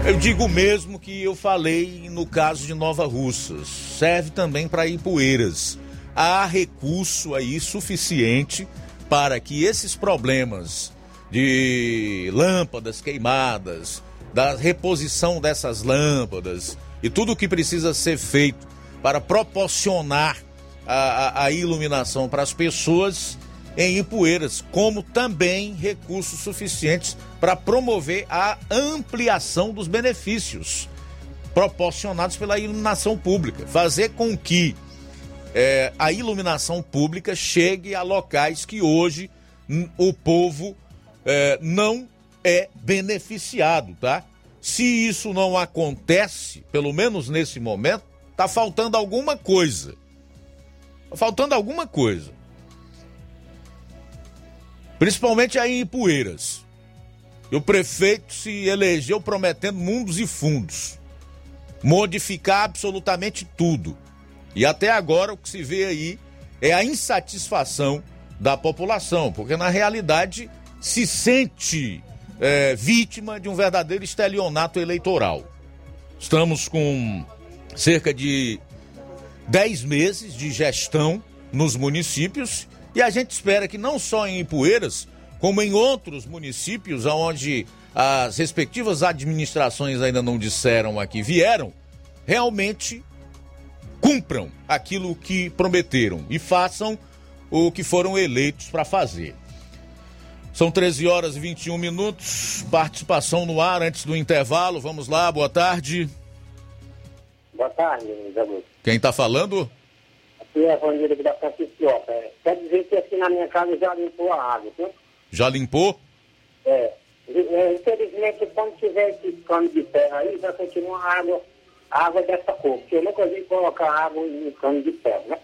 Eu digo mesmo que eu falei no caso de Nova Russas. Serve também para Ipueiras. Há recurso aí suficiente para que esses problemas de lâmpadas queimadas, da reposição dessas lâmpadas e tudo o que precisa ser feito para proporcionar a, a, a iluminação para as pessoas em Ipueiras, como também recursos suficientes para promover a ampliação dos benefícios proporcionados pela iluminação pública, fazer com que é, a iluminação pública chegue a locais que hoje o povo é, não é beneficiado, tá? Se isso não acontece, pelo menos nesse momento, tá faltando alguma coisa. Tá faltando alguma coisa. Principalmente aí em Poeiras. E o prefeito se elegeu prometendo mundos e fundos. Modificar absolutamente tudo. E até agora o que se vê aí é a insatisfação da população, porque na realidade se sente é, vítima de um verdadeiro estelionato eleitoral. Estamos com cerca de 10 meses de gestão nos municípios e a gente espera que não só em Ipueiras, como em outros municípios onde as respectivas administrações ainda não disseram aqui vieram, realmente cumpram aquilo que prometeram e façam o que foram eleitos para fazer. São 13 horas e 21 minutos. Participação no ar antes do intervalo. Vamos lá, boa tarde. Boa tarde, Zé Quem está falando? Aqui é Vanildo aqui da Franciscioca. É, quer dizer que aqui na minha casa já limpou a água, viu? Já limpou? É. é infelizmente, quando tiver esse cano de terra aí, vai continuar a água, a água dessa cor. Porque eu nunca vi colocar água em cano de terra, né?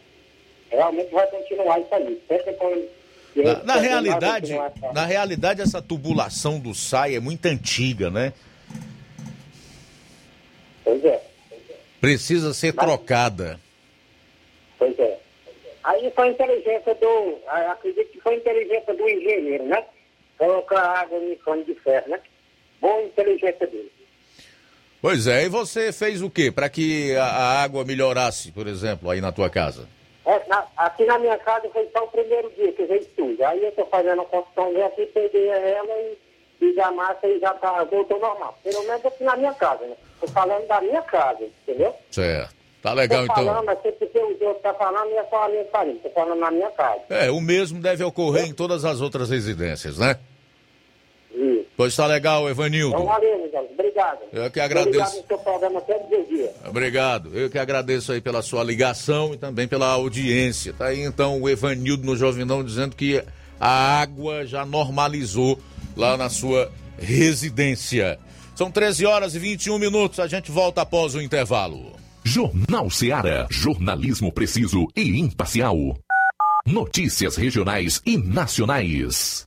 Realmente vai continuar isso aí. Sempre quando na, na realidade, na realidade, essa tubulação do SAI é muito antiga, né? Pois é. Precisa ser Mas, trocada. Pois é. Aí foi a inteligência do. Acredito que foi a inteligência do engenheiro, né? Colocar água no cano de ferro, né? Boa inteligência dele. Pois é, e você fez o quê? Para que a, a água melhorasse, por exemplo, aí na tua casa? É, na, aqui na minha casa foi só o primeiro dia que veio tudo. Aí eu estou fazendo a construção e aqui, peguei ela e fiz a massa e já tá, voltou normal. Pelo menos aqui na minha casa, né? Estou falando da minha casa, entendeu? Certo. Tá legal, tô então. falando assim porque outros estão tá falando e é só a minha farinha. Estou falando na minha casa. É, o mesmo deve ocorrer em todas as outras residências, né? Isso. Pois tá legal, Evanildo. Então, valeu, Miguel. Obrigado. Eu que agradeço. Obrigado seu programa todos os dias. Obrigado. Eu que agradeço aí pela sua ligação e também pela audiência. Tá aí então o Evanildo no Jovinão dizendo que a água já normalizou lá na sua residência. São 13 horas e 21 minutos. A gente volta após o intervalo. Jornal Seara. Jornalismo preciso e imparcial. Notícias regionais e nacionais.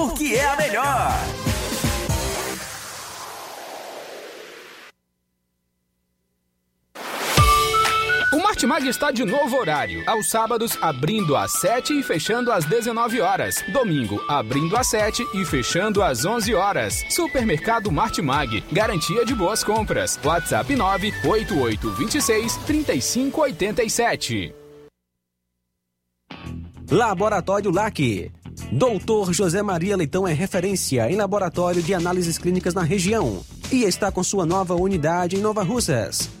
porque é a melhor. O Martimag está de novo horário. Aos sábados, abrindo às 7 e fechando às 19 horas. Domingo, abrindo às 7 e fechando às 11 horas. Supermercado Martimag. Garantia de boas compras. WhatsApp 98826 3587. Laboratório LAC. Doutor José Maria Leitão é referência em laboratório de análises clínicas na região e está com sua nova unidade em Nova Russas.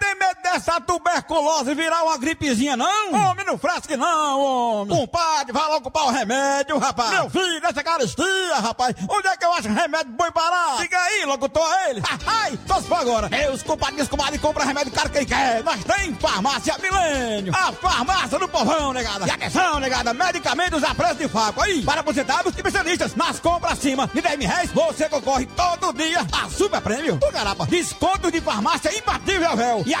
tem medo dessa tuberculose virar uma gripezinha, não? Homem, não fresque não, homem. Compadre, vai logo comprar o remédio, rapaz. Meu filho, essa caristia, rapaz. Onde é que eu acho remédio bom parar? Diga aí, locutor, ele. [laughs] Ai, só se for agora. Meus compadres, comadre, compra remédio caro quem quer. Nós tem farmácia Milênio. A farmácia do povão, negada. E atenção, negada, medicamentos a preço de faco. Aí, para aposentados e especialistas, nas compras acima de 10 mil reais, você concorre todo dia a super prêmio. Ô, garapa, descontos de farmácia imbatível, véu. E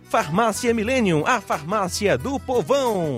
Farmácia Millennium, a farmácia do povão.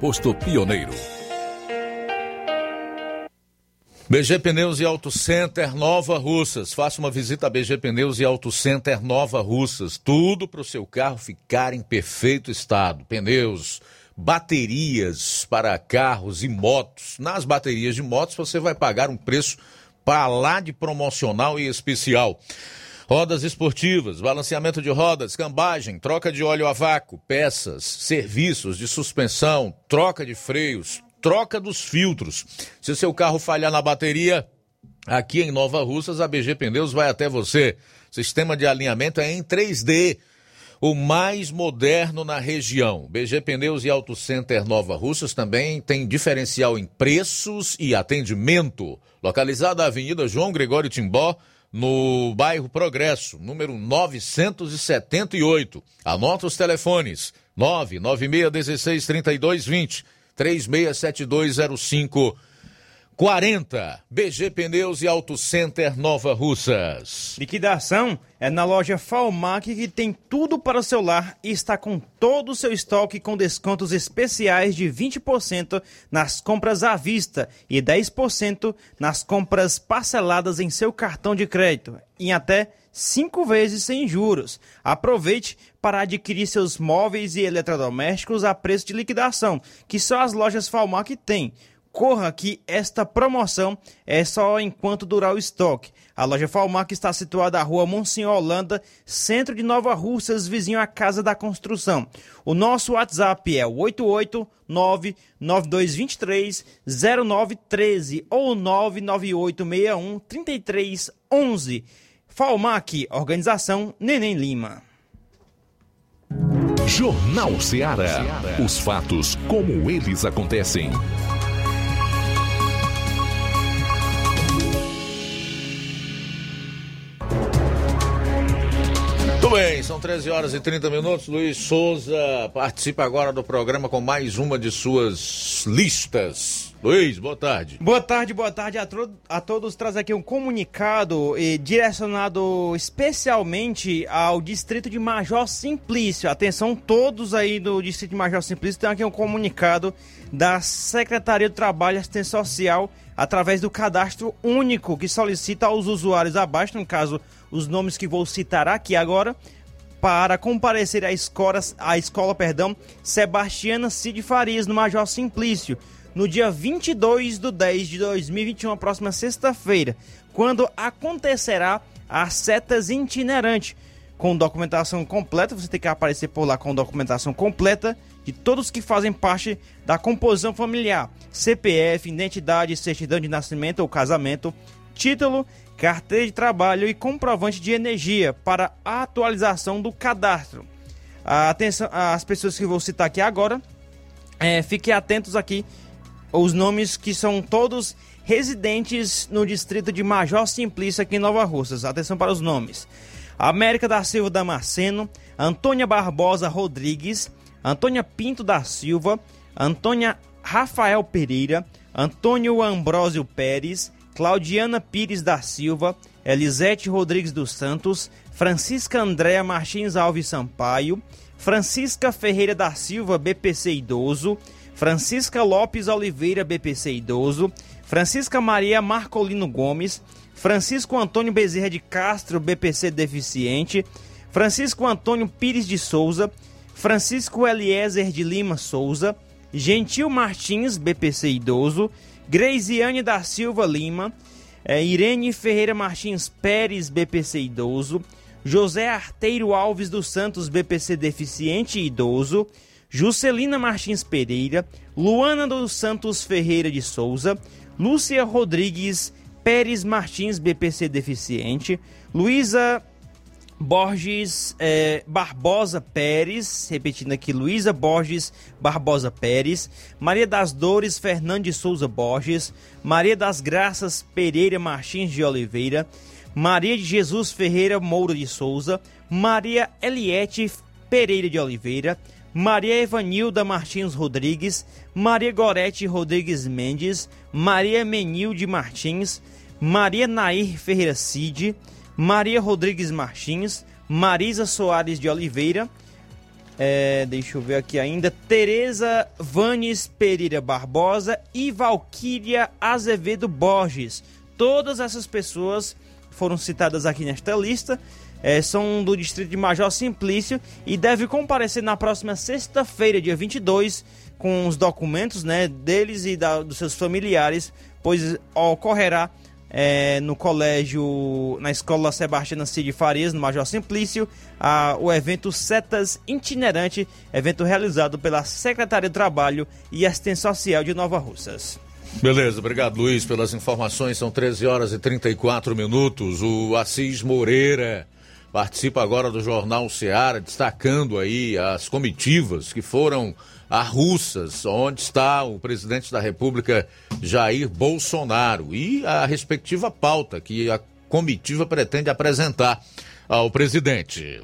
posto Pioneiro. BG Pneus e Auto Center Nova Russas. Faça uma visita a BG Pneus e Auto Center Nova Russas. Tudo para o seu carro ficar em perfeito estado. Pneus, baterias para carros e motos. Nas baterias de motos você vai pagar um preço para lá de promocional e especial. Rodas esportivas, balanceamento de rodas, cambagem, troca de óleo a vácuo, peças, serviços de suspensão, troca de freios, troca dos filtros. Se o seu carro falhar na bateria, aqui em Nova Russas, a BG Pneus vai até você. Sistema de alinhamento é em 3D. o mais moderno na região. BG Pneus e Auto Center Nova Russas também tem diferencial em preços e atendimento. Localizada na Avenida João Gregório Timbó, no bairro Progresso, número 978. Anota os telefones: 996 3220 367205 40. BG Pneus e Auto Center Nova Russas. Liquidação é na loja Falmac que tem tudo para o celular e está com todo o seu estoque com descontos especiais de 20% nas compras à vista e 10% nas compras parceladas em seu cartão de crédito, em até cinco vezes sem juros. Aproveite para adquirir seus móveis e eletrodomésticos a preço de liquidação, que só as lojas Falmac têm. Corra que esta promoção é só enquanto durar o estoque. A loja Falmac está situada na rua Monsenhor Holanda, centro de Nova Russas, vizinho à Casa da Construção. O nosso WhatsApp é 889-9223-0913 ou 99861-3311. Falmac, organização Neném Lima. Jornal Ceará. Os fatos como eles acontecem. 13 horas e 30 minutos. Luiz Souza participa agora do programa com mais uma de suas listas. Luiz, boa tarde. Boa tarde, boa tarde a, a todos. Traz aqui um comunicado eh, direcionado especialmente ao distrito de Major Simplício. Atenção, todos aí do distrito de Major Simplício, tem aqui um comunicado da Secretaria do Trabalho e Assistência Social através do cadastro único que solicita aos usuários abaixo, no caso, os nomes que vou citar aqui agora, para comparecer à escola, à escola perdão, Sebastiana Cid Farias, no Major Simplício, no dia 22 de 10 de 2021, a próxima sexta-feira, quando acontecerá a setas itinerante, com documentação completa, você tem que aparecer por lá com documentação completa de todos que fazem parte da composição familiar, CPF, identidade, certidão de nascimento ou casamento, título, carteira de trabalho e comprovante de energia para atualização do cadastro. Atenção, as pessoas que vou citar aqui agora, é, fiquem atentos aqui os nomes que são todos residentes no distrito de Major Simplício aqui em Nova Russas. Atenção para os nomes. América da Silva Damasceno, Antônia Barbosa Rodrigues, Antônia Pinto da Silva, Antônia Rafael Pereira, Antônio Ambrósio Pérez, Claudiana Pires da Silva, Elisete Rodrigues dos Santos, Francisca Andréa Martins Alves Sampaio, Francisca Ferreira da Silva, BPC Idoso, Francisca Lopes Oliveira, BPC Idoso, Francisca Maria Marcolino Gomes, Francisco Antônio Bezerra de Castro, BPC Deficiente, Francisco Antônio Pires de Souza, Francisco Eliezer de Lima Souza, Gentil Martins, BPC Idoso, Greisiane da Silva Lima, eh, Irene Ferreira Martins Pérez, BPC Idoso, José Arteiro Alves dos Santos, BPC Deficiente e Idoso, Juscelina Martins Pereira, Luana dos Santos Ferreira de Souza, Lúcia Rodrigues Pérez Martins, BPC Deficiente, Luísa Borges eh, Barbosa Pérez, repetindo aqui, Luísa Borges Barbosa Pérez, Maria das Dores Fernandes Souza Borges, Maria das Graças Pereira Martins de Oliveira, Maria de Jesus Ferreira Moura de Souza, Maria Eliette Pereira de Oliveira, Maria Evanilda Martins Rodrigues, Maria Gorete Rodrigues Mendes, Maria Menilde Martins, Maria Nair Ferreira Cid, Maria Rodrigues Martins, Marisa Soares de Oliveira, é, deixa eu ver aqui ainda, Tereza Vanes Pereira Barbosa e Valquíria Azevedo Borges. Todas essas pessoas foram citadas aqui nesta lista, é, são do distrito de Major Simplício e deve comparecer na próxima sexta-feira, dia 22, com os documentos né, deles e da, dos seus familiares, pois ocorrerá é, no colégio, na escola Sebastiana Cid Farias, no Major Simplício, a, o evento Setas Itinerante, evento realizado pela Secretaria de Trabalho e Assistência Social de Nova Russas. Beleza, obrigado Luiz pelas informações. São 13 horas e 34 minutos. O Assis Moreira participa agora do Jornal Seara, destacando aí as comitivas que foram a Russas, onde está o presidente da República Jair Bolsonaro, e a respectiva pauta que a comitiva pretende apresentar ao presidente.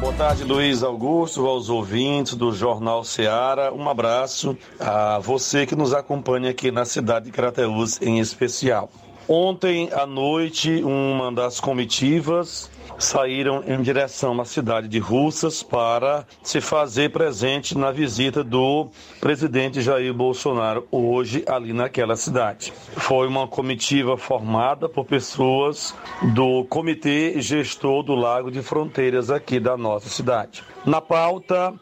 Boa tarde, Luiz Augusto, aos ouvintes do Jornal Seara. Um abraço a você que nos acompanha aqui na cidade de Crateús em especial. Ontem à noite, uma das comitivas saíram em direção à cidade de Russas para se fazer presente na visita do presidente Jair Bolsonaro hoje ali naquela cidade. Foi uma comitiva formada por pessoas do Comitê Gestor do Lago de Fronteiras aqui da nossa cidade. Na pauta,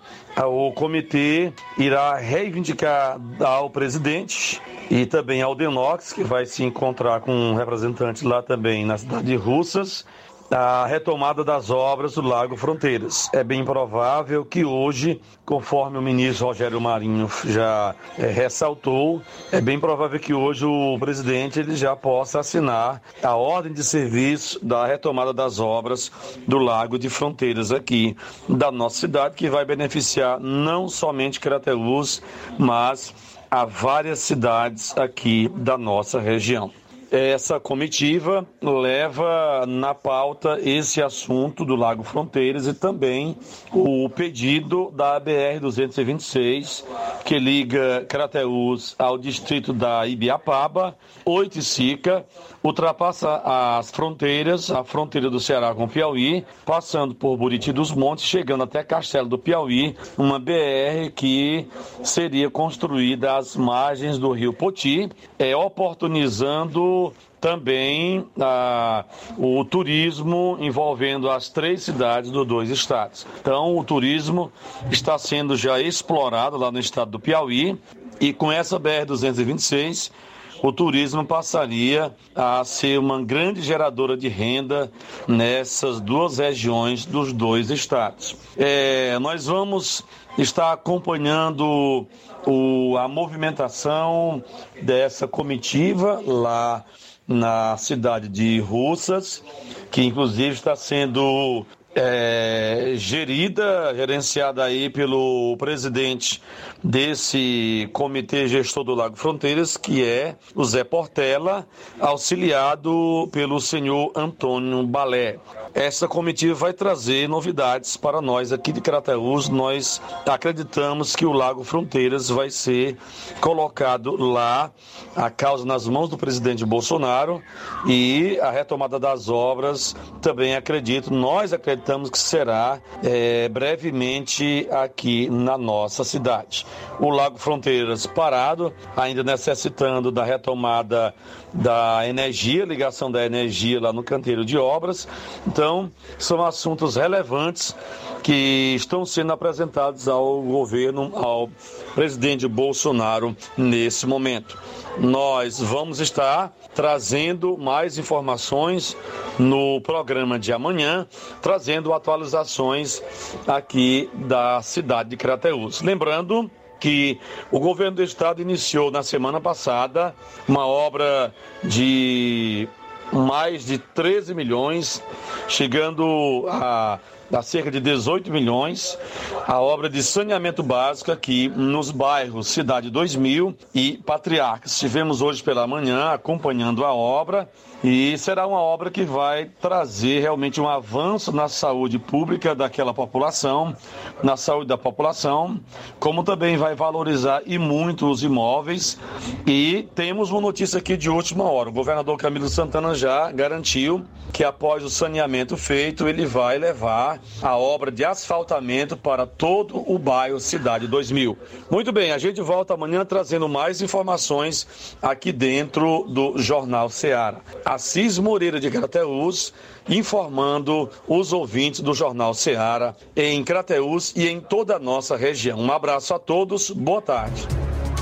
o comitê irá reivindicar ao presidente e também ao Denox, que vai se encontrar com um representante lá também na cidade de Russas, a retomada das obras do Lago Fronteiras. É bem provável que hoje, conforme o ministro Rogério Marinho já é, ressaltou, é bem provável que hoje o presidente ele já possa assinar a ordem de serviço da retomada das obras do Lago de Fronteiras aqui da nossa cidade, que vai beneficiar não somente Crateús, mas a várias cidades aqui da nossa região essa comitiva leva na pauta esse assunto do Lago Fronteiras e também o pedido da BR-226, que liga Crateús ao distrito da Ibiapaba, Oiticica, ultrapassa as fronteiras, a fronteira do Ceará com o Piauí, passando por Buriti dos Montes, chegando até Castelo do Piauí, uma BR que seria construída às margens do rio Poti, é, oportunizando também ah, o turismo envolvendo as três cidades dos dois estados. Então, o turismo está sendo já explorado lá no estado do Piauí e com essa BR-226 o turismo passaria a ser uma grande geradora de renda nessas duas regiões dos dois estados. É, nós vamos estar acompanhando o, a movimentação dessa comitiva lá na cidade de Russas, que inclusive está sendo é, gerida, gerenciada aí pelo presidente desse comitê gestor do Lago Fronteiras, que é o Zé Portela, auxiliado pelo senhor Antônio Balé. Essa comitiva vai trazer novidades para nós aqui de Crateús. Nós acreditamos que o Lago Fronteiras vai ser colocado lá, a causa nas mãos do presidente Bolsonaro e a retomada das obras também acredito, nós acreditamos que será é, brevemente aqui na nossa cidade. O Lago Fronteiras parado, ainda necessitando da retomada da energia, ligação da energia lá no canteiro de obras. Então, são assuntos relevantes que estão sendo apresentados ao governo, ao presidente Bolsonaro nesse momento. Nós vamos estar trazendo mais informações no programa de amanhã, trazendo atualizações aqui da cidade de Crateús. Lembrando que o governo do estado iniciou na semana passada uma obra de mais de 13 milhões, chegando a a cerca de 18 milhões, a obra de saneamento básico aqui nos bairros Cidade 2000 e Patriarcas. Estivemos hoje pela manhã acompanhando a obra e será uma obra que vai trazer realmente um avanço na saúde pública daquela população, na saúde da população, como também vai valorizar e muito os imóveis. E temos uma notícia aqui de última hora: o governador Camilo Santana já garantiu que após o saneamento feito, ele vai levar a obra de asfaltamento para todo o bairro Cidade 2000. Muito bem, a gente volta amanhã trazendo mais informações aqui dentro do Jornal Ceará. Assis Moreira de Crateús, informando os ouvintes do Jornal Ceará em Crateús e em toda a nossa região. Um abraço a todos, boa tarde.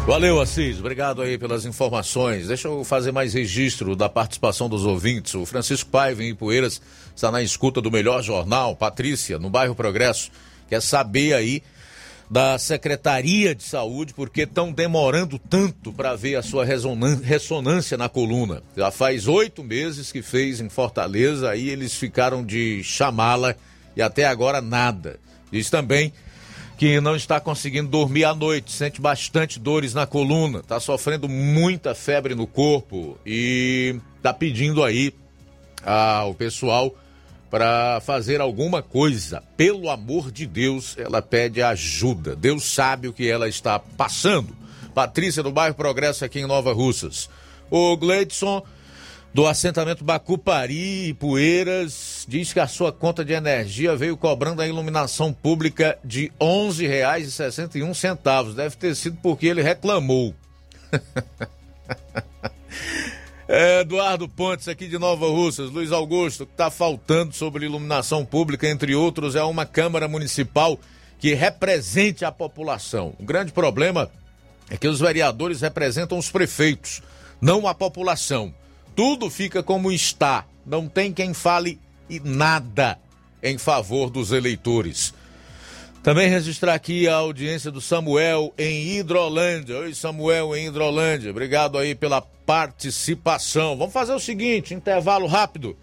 Valeu, Assis. Obrigado aí pelas informações. Deixa eu fazer mais registro da participação dos ouvintes. O Francisco Paiva, em Poeiras, está na escuta do melhor jornal, Patrícia, no bairro Progresso. Quer saber aí da Secretaria de Saúde, porque estão demorando tanto para ver a sua ressonância na coluna. Já faz oito meses que fez em Fortaleza, aí eles ficaram de chamá-la e até agora nada. Diz também que não está conseguindo dormir à noite, sente bastante dores na coluna, está sofrendo muita febre no corpo e está pedindo aí ao pessoal para fazer alguma coisa. Pelo amor de Deus, ela pede ajuda. Deus sabe o que ela está passando. Patrícia do bairro Progresso aqui em Nova Russas. O Gleidson do assentamento Bacupari e Poeiras diz que a sua conta de energia veio cobrando a iluminação pública de R$ 11,61. Deve ter sido porque ele reclamou. [laughs] É, Eduardo Pontes, aqui de Nova Russas, Luiz Augusto, que está faltando sobre iluminação pública, entre outros, é uma Câmara Municipal que represente a população. O grande problema é que os vereadores representam os prefeitos, não a população. Tudo fica como está, não tem quem fale nada em favor dos eleitores. Também registrar aqui a audiência do Samuel em Hidrolândia. Oi, Samuel em Hidrolândia. Obrigado aí pela participação. Vamos fazer o seguinte, intervalo rápido.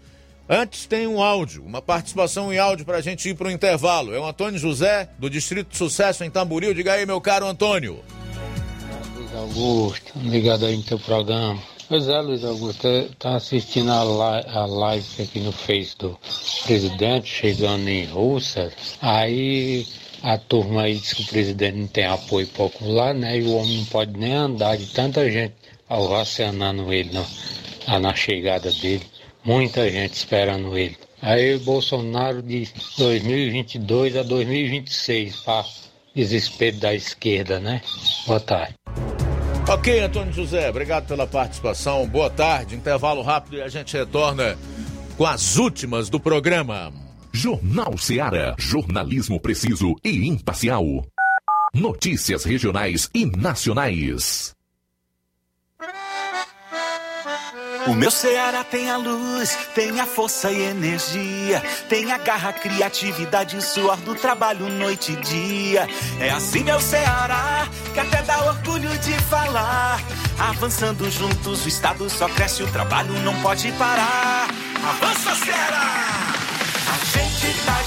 Antes tem um áudio, uma participação em áudio para a gente ir para o intervalo. É o Antônio José, do Distrito de Sucesso em Tamboril. Diga aí, meu caro Antônio. Luiz Augusto, ligado aí no teu programa. Pois é, Luiz Augusto, tá assistindo a live, a live aqui no Face do presidente chegando em Rússia. Aí a turma aí diz que o presidente não tem apoio popular, né? E o homem não pode nem andar de tanta gente ovacionando ele na, na chegada dele. Muita gente esperando ele. Aí o Bolsonaro de 2022 a 2026 para desespero da esquerda, né? Boa tarde. Ok, Antônio José, obrigado pela participação. Boa tarde, intervalo rápido e a gente retorna com as últimas do programa. Jornal Seara. Jornalismo preciso e imparcial. Notícias regionais e nacionais. O meu Ceará tem a luz, tem a força e energia, tem a garra, criatividade e suor do trabalho noite e dia. É assim meu Ceará, que até dá orgulho de falar. Avançando juntos, o estado só cresce, o trabalho não pode parar. Avança Ceará!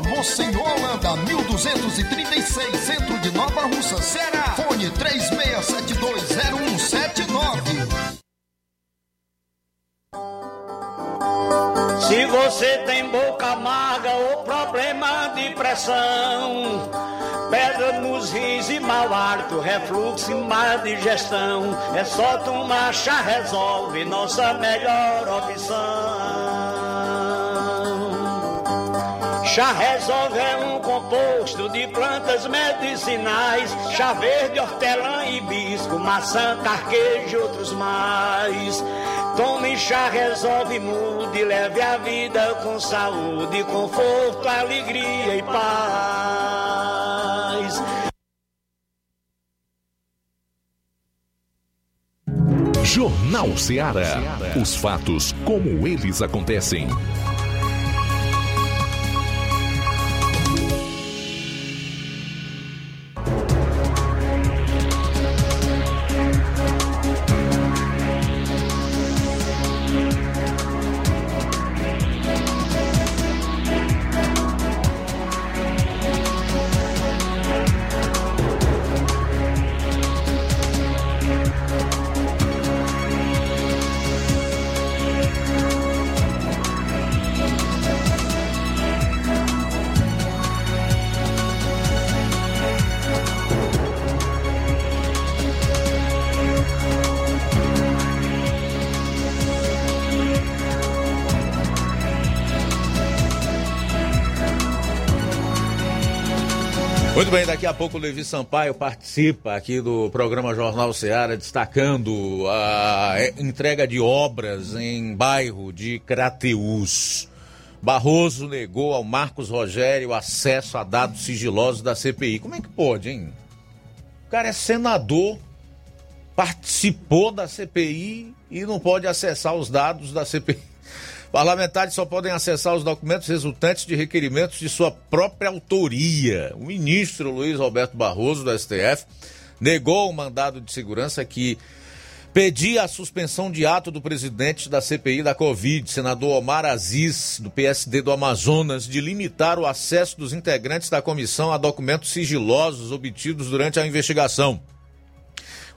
Rua Monsenhor Holanda, 1236, centro de Nova Russa, Ceará. Fone 36720179. Se você tem boca amarga ou problema de pressão, pedra nos rins e mau hálito, refluxo e má digestão, é só tomar chá resolve, nossa melhor opção. Chá resolve é um composto de plantas medicinais, chá verde, hortelã, hibisco, maçã, carquejo e outros mais. Tome chá, resolve, mude, leve a vida com saúde, conforto, alegria e paz. Jornal Ceará. Os fatos como eles acontecem. Muito bem, daqui a pouco o Levi Sampaio participa aqui do programa Jornal Seara, destacando a entrega de obras em bairro de Crateús. Barroso negou ao Marcos Rogério acesso a dados sigilosos da CPI. Como é que pode, hein? O cara é senador, participou da CPI e não pode acessar os dados da CPI. Parlamentares só podem acessar os documentos resultantes de requerimentos de sua própria autoria. O ministro Luiz Roberto Barroso, do STF, negou o mandado de segurança que pedia a suspensão de ato do presidente da CPI da Covid, senador Omar Aziz, do PSD do Amazonas, de limitar o acesso dos integrantes da comissão a documentos sigilosos obtidos durante a investigação.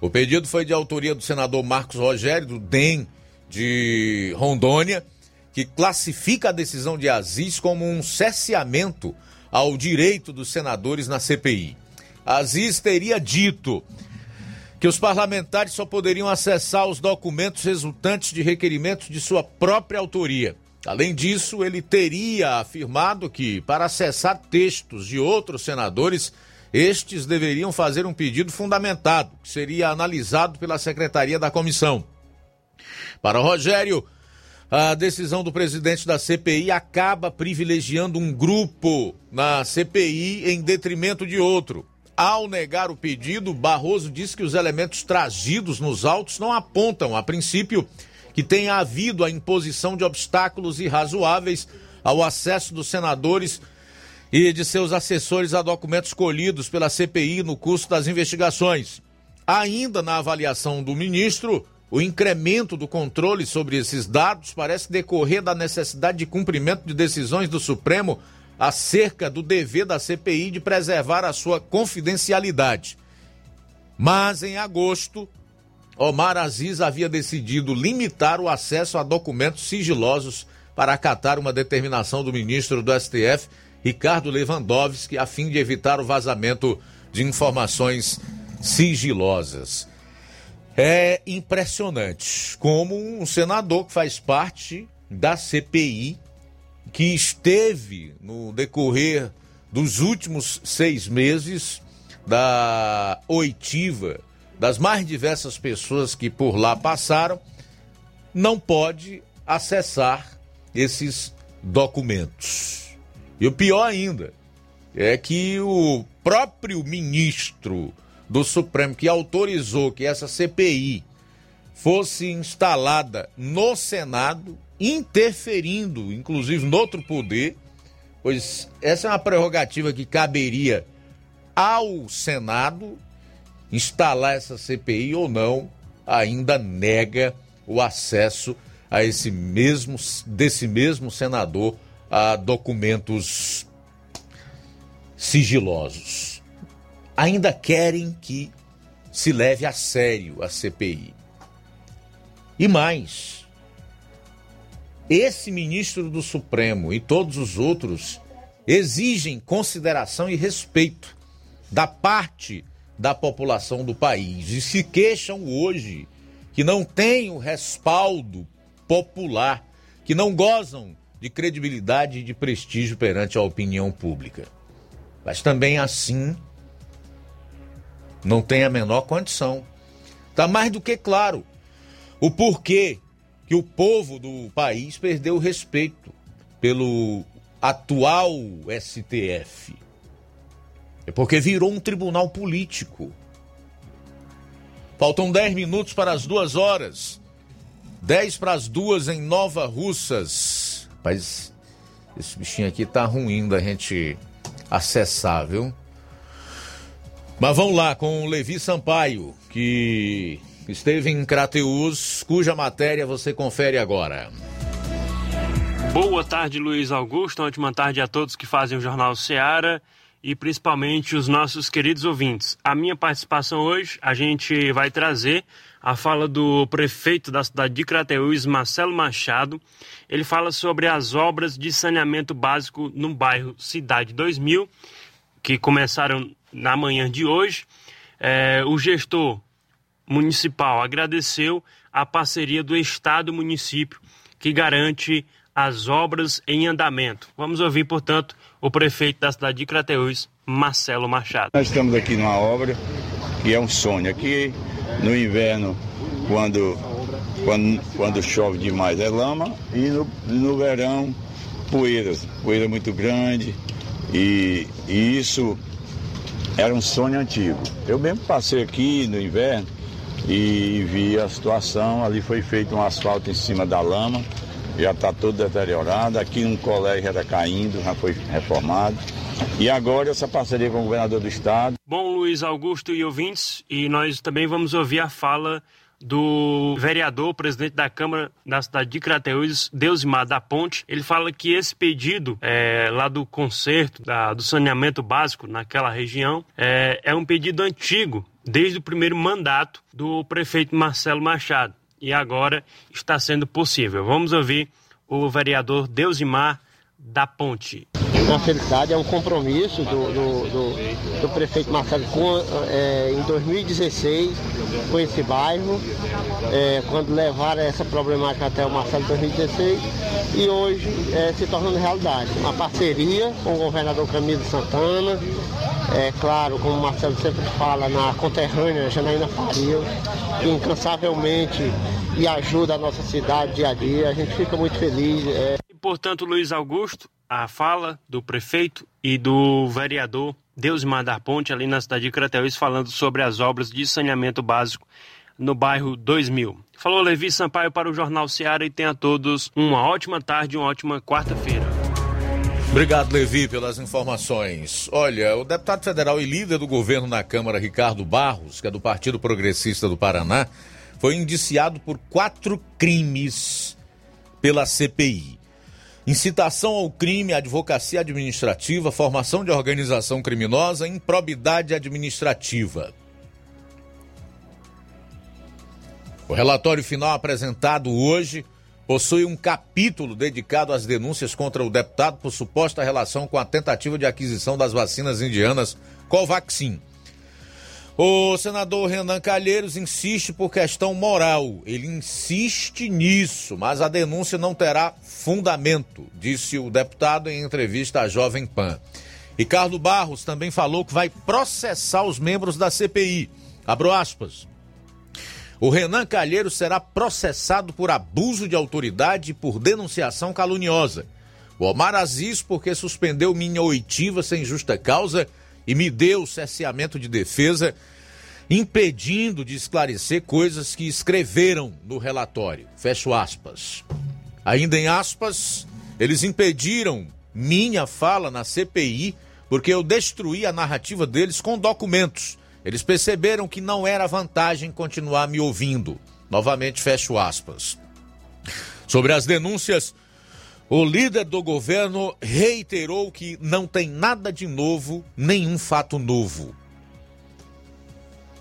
O pedido foi de autoria do senador Marcos Rogério, do DEM de Rondônia, que classifica a decisão de Aziz como um cesseamento ao direito dos senadores na CPI. Aziz teria dito que os parlamentares só poderiam acessar os documentos resultantes de requerimentos de sua própria autoria. Além disso, ele teria afirmado que, para acessar textos de outros senadores, estes deveriam fazer um pedido fundamentado, que seria analisado pela secretaria da comissão. Para Rogério, a decisão do presidente da CPI acaba privilegiando um grupo na CPI em detrimento de outro. Ao negar o pedido, Barroso disse que os elementos trazidos nos autos não apontam, a princípio, que tenha havido a imposição de obstáculos irrazoáveis ao acesso dos senadores e de seus assessores a documentos colhidos pela CPI no curso das investigações. Ainda na avaliação do ministro, o incremento do controle sobre esses dados parece decorrer da necessidade de cumprimento de decisões do Supremo acerca do dever da CPI de preservar a sua confidencialidade. Mas em agosto, Omar Aziz havia decidido limitar o acesso a documentos sigilosos para acatar uma determinação do ministro do STF, Ricardo Lewandowski, a fim de evitar o vazamento de informações sigilosas. É impressionante como um senador que faz parte da CPI, que esteve no decorrer dos últimos seis meses da oitiva das mais diversas pessoas que por lá passaram, não pode acessar esses documentos. E o pior ainda é que o próprio ministro do Supremo que autorizou que essa CPI fosse instalada no Senado, interferindo, inclusive, no outro poder, pois essa é uma prerrogativa que caberia ao Senado instalar essa CPI ou não, ainda nega o acesso a esse mesmo desse mesmo senador a documentos sigilosos. Ainda querem que se leve a sério a CPI. E mais, esse ministro do Supremo e todos os outros exigem consideração e respeito da parte da população do país e se queixam hoje que não têm o respaldo popular, que não gozam de credibilidade e de prestígio perante a opinião pública. Mas também assim não tem a menor condição. Está mais do que claro o porquê que o povo do país perdeu o respeito pelo atual STF. É porque virou um tribunal político. Faltam 10 minutos para as duas horas. 10 para as duas em Nova Russas. Mas esse bichinho aqui tá ruim da gente acessar, viu? Mas vamos lá com o Levi Sampaio, que esteve em Crateus, cuja matéria você confere agora. Boa tarde, Luiz Augusto. Ótima tarde a todos que fazem o Jornal Seara e principalmente os nossos queridos ouvintes. A minha participação hoje, a gente vai trazer a fala do prefeito da cidade de Crateús, Marcelo Machado. Ele fala sobre as obras de saneamento básico no bairro Cidade 2000, que começaram na manhã de hoje. É, o gestor municipal agradeceu a parceria do Estado e município, que garante as obras em andamento. Vamos ouvir, portanto, o prefeito da cidade de Crateús, Marcelo Machado. Nós estamos aqui numa obra que é um sonho. Aqui no inverno, quando, quando, quando chove demais é lama e no, no verão poeiras, poeira muito grande e, e isso era um sonho antigo. Eu mesmo passei aqui no inverno e vi a situação, ali foi feito um asfalto em cima da lama já está todo deteriorado. Aqui um colégio está caindo, já foi reformado. E agora essa parceria com o governador do estado. Bom, Luiz Augusto e ouvintes, e nós também vamos ouvir a fala do vereador, presidente da Câmara da cidade de Crateús, Deusimar da Ponte. Ele fala que esse pedido é, lá do conserto da, do saneamento básico naquela região é, é um pedido antigo, desde o primeiro mandato do prefeito Marcelo Machado e agora está sendo possível. Vamos ouvir o vereador Deusimar da Ponte. Uma felicidade, é um compromisso do, do, do, do prefeito Marcelo com, é, em 2016 com esse bairro, é, quando levaram essa problemática até o Marcelo em 2016 e hoje é, se tornando realidade. Uma parceria com o governador Camilo Santana, é claro, como o Marcelo sempre fala, na conterrânea Janaína Faria, que incansavelmente e ajuda a nossa cidade dia a dia. A gente fica muito feliz. É... Portanto, Luiz Augusto, a fala do prefeito e do vereador Deus Mandar Ponte, ali na cidade de Crateús, falando sobre as obras de saneamento básico no bairro 2000. Falou Levi Sampaio para o Jornal Seara e tenha a todos uma ótima tarde uma ótima quarta-feira. Obrigado, Levi, pelas informações. Olha, o deputado federal e líder do governo na Câmara, Ricardo Barros, que é do Partido Progressista do Paraná, foi indiciado por quatro crimes pela CPI: Incitação ao crime, advocacia administrativa, formação de organização criminosa, improbidade administrativa. O relatório final apresentado hoje possui um capítulo dedicado às denúncias contra o deputado por suposta relação com a tentativa de aquisição das vacinas indianas Covaxin o senador Renan Calheiros insiste por questão moral. Ele insiste nisso, mas a denúncia não terá fundamento, disse o deputado em entrevista à Jovem Pan. Ricardo Barros também falou que vai processar os membros da CPI. Abro aspas. O Renan Calheiros será processado por abuso de autoridade e por denunciação caluniosa. O Omar Aziz, porque suspendeu minha oitiva sem justa causa e me deu cerceamento de defesa, impedindo de esclarecer coisas que escreveram no relatório. Fecho aspas. Ainda em aspas, eles impediram minha fala na CPI porque eu destruí a narrativa deles com documentos eles perceberam que não era vantagem continuar me ouvindo. Novamente fecho aspas. Sobre as denúncias, o líder do governo reiterou que não tem nada de novo, nenhum fato novo.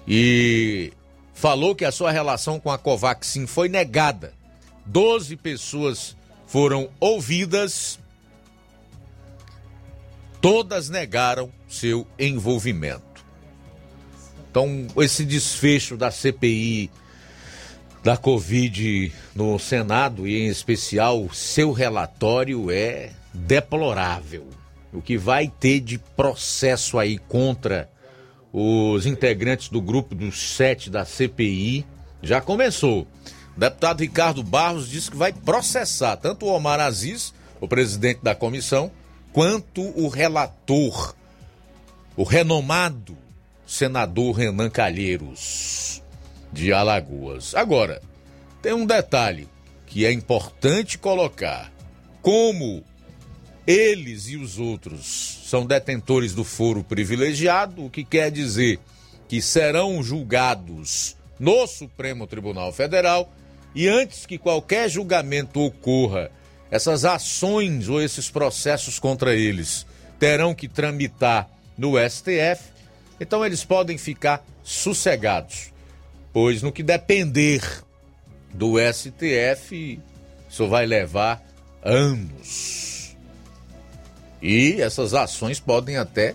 E falou que a sua relação com a Covaxin foi negada. Doze pessoas foram ouvidas, todas negaram seu envolvimento. Então, esse desfecho da CPI da Covid no Senado e em especial seu relatório é deplorável. O que vai ter de processo aí contra os integrantes do grupo dos sete da CPI já começou. O deputado Ricardo Barros disse que vai processar tanto o Omar Aziz, o presidente da comissão, quanto o relator, o renomado senador Renan Calheiros, de Alagoas. Agora, tem um detalhe que é importante colocar: como eles e os outros são detentores do foro privilegiado, o que quer dizer que serão julgados no Supremo Tribunal Federal e antes que qualquer julgamento ocorra, essas ações ou esses processos contra eles terão que tramitar no STF então eles podem ficar sossegados, pois no que depender do STF, isso vai levar anos. E essas ações podem até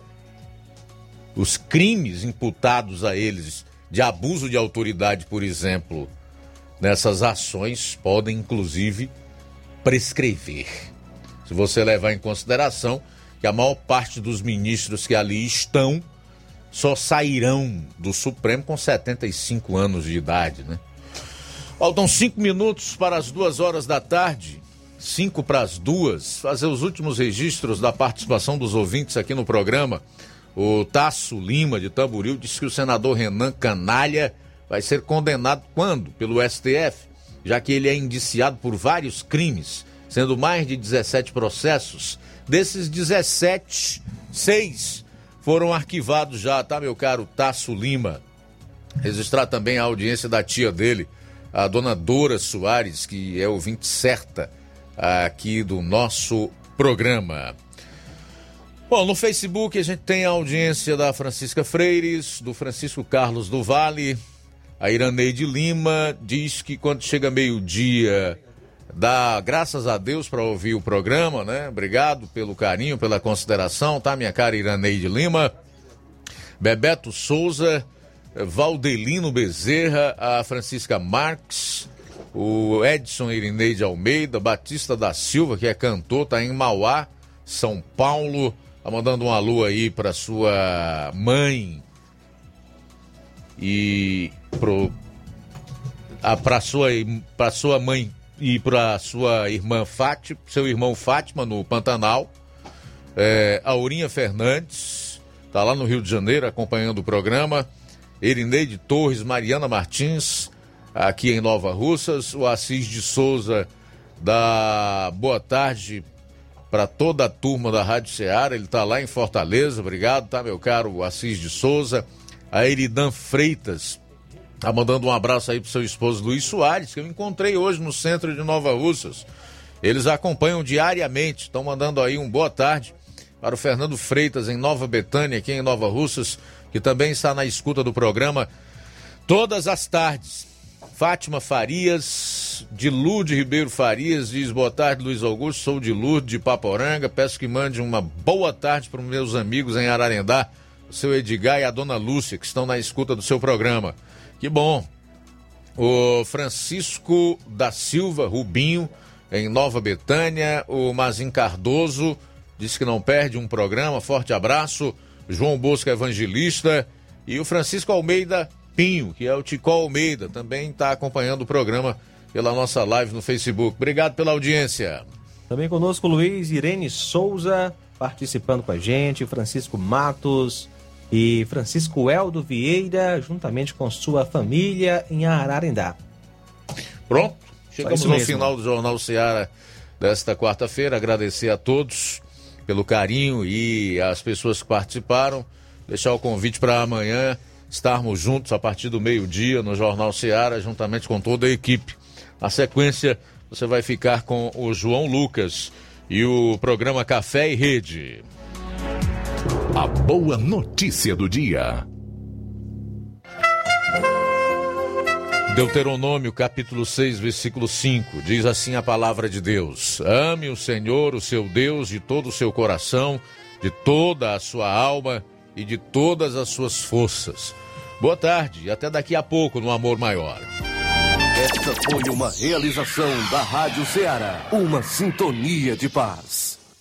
os crimes imputados a eles de abuso de autoridade, por exemplo, nessas ações podem inclusive prescrever. Se você levar em consideração que a maior parte dos ministros que ali estão só sairão do Supremo com 75 anos de idade, né? Faltam cinco minutos para as duas horas da tarde, cinco para as duas, fazer os últimos registros da participação dos ouvintes aqui no programa. O Tasso Lima, de Tamboril, disse que o senador Renan Canalha vai ser condenado quando? Pelo STF, já que ele é indiciado por vários crimes, sendo mais de 17 processos. Desses 17, seis foram arquivados já, tá, meu caro Tasso Lima? Registrar também a audiência da tia dele, a dona Dora Soares, que é ouvinte certa aqui do nosso programa. Bom, no Facebook a gente tem a audiência da Francisca Freires, do Francisco Carlos do Vale. A Iraneide Lima diz que quando chega meio-dia Dá graças a Deus para ouvir o programa, né? Obrigado pelo carinho, pela consideração, tá, minha cara Iraneide Lima? Bebeto Souza, Valdelino Bezerra, a Francisca Marques, o Edson Irineide Almeida, Batista da Silva, que é cantor, tá em Mauá, São Paulo. Tá mandando um alô aí para sua mãe e pro a para sua para sua mãe e para sua irmã Fátima, seu irmão Fátima no Pantanal. É, Aurinha Fernandes, está lá no Rio de Janeiro acompanhando o programa. Erineide Torres, Mariana Martins, aqui em Nova Russas. O Assis de Souza, da Boa Tarde para toda a turma da Rádio Ceará. Ele está lá em Fortaleza. Obrigado, tá, meu caro Assis de Souza. A Eridan Freitas, Tá mandando um abraço aí pro seu esposo Luiz Soares, que eu encontrei hoje no centro de Nova Russas. Eles acompanham diariamente, estão mandando aí um boa tarde para o Fernando Freitas em Nova Betânia, aqui em Nova Russas, que também está na escuta do programa todas as tardes. Fátima Farias, de Lude Ribeiro Farias, diz boa tarde, Luiz Augusto, sou de Lourdes de Paporanga, peço que mande uma boa tarde para os meus amigos em Ararendá, o seu Edgar e a dona Lúcia, que estão na escuta do seu programa. Que bom. O Francisco da Silva Rubinho, em Nova Betânia, o Mazin Cardoso, disse que não perde um programa, forte abraço. João Bosco Evangelista e o Francisco Almeida Pinho, que é o Tico Almeida, também está acompanhando o programa pela nossa live no Facebook. Obrigado pela audiência. Também conosco Luiz Irene Souza, participando com a gente, Francisco Matos e Francisco Eldo Vieira, juntamente com sua família em Ararendá. Pronto, chegamos no final do Jornal Seara desta quarta-feira. Agradecer a todos pelo carinho e as pessoas que participaram. Deixar o convite para amanhã estarmos juntos a partir do meio-dia no Jornal Seara, juntamente com toda a equipe. Na sequência, você vai ficar com o João Lucas e o programa Café e Rede. A boa notícia do dia. Deuteronômio capítulo 6, versículo 5, diz assim a palavra de Deus: Ame o Senhor, o seu Deus, de todo o seu coração, de toda a sua alma e de todas as suas forças. Boa tarde e até daqui a pouco no Amor Maior. Esta foi uma realização da Rádio Ceará, uma sintonia de paz.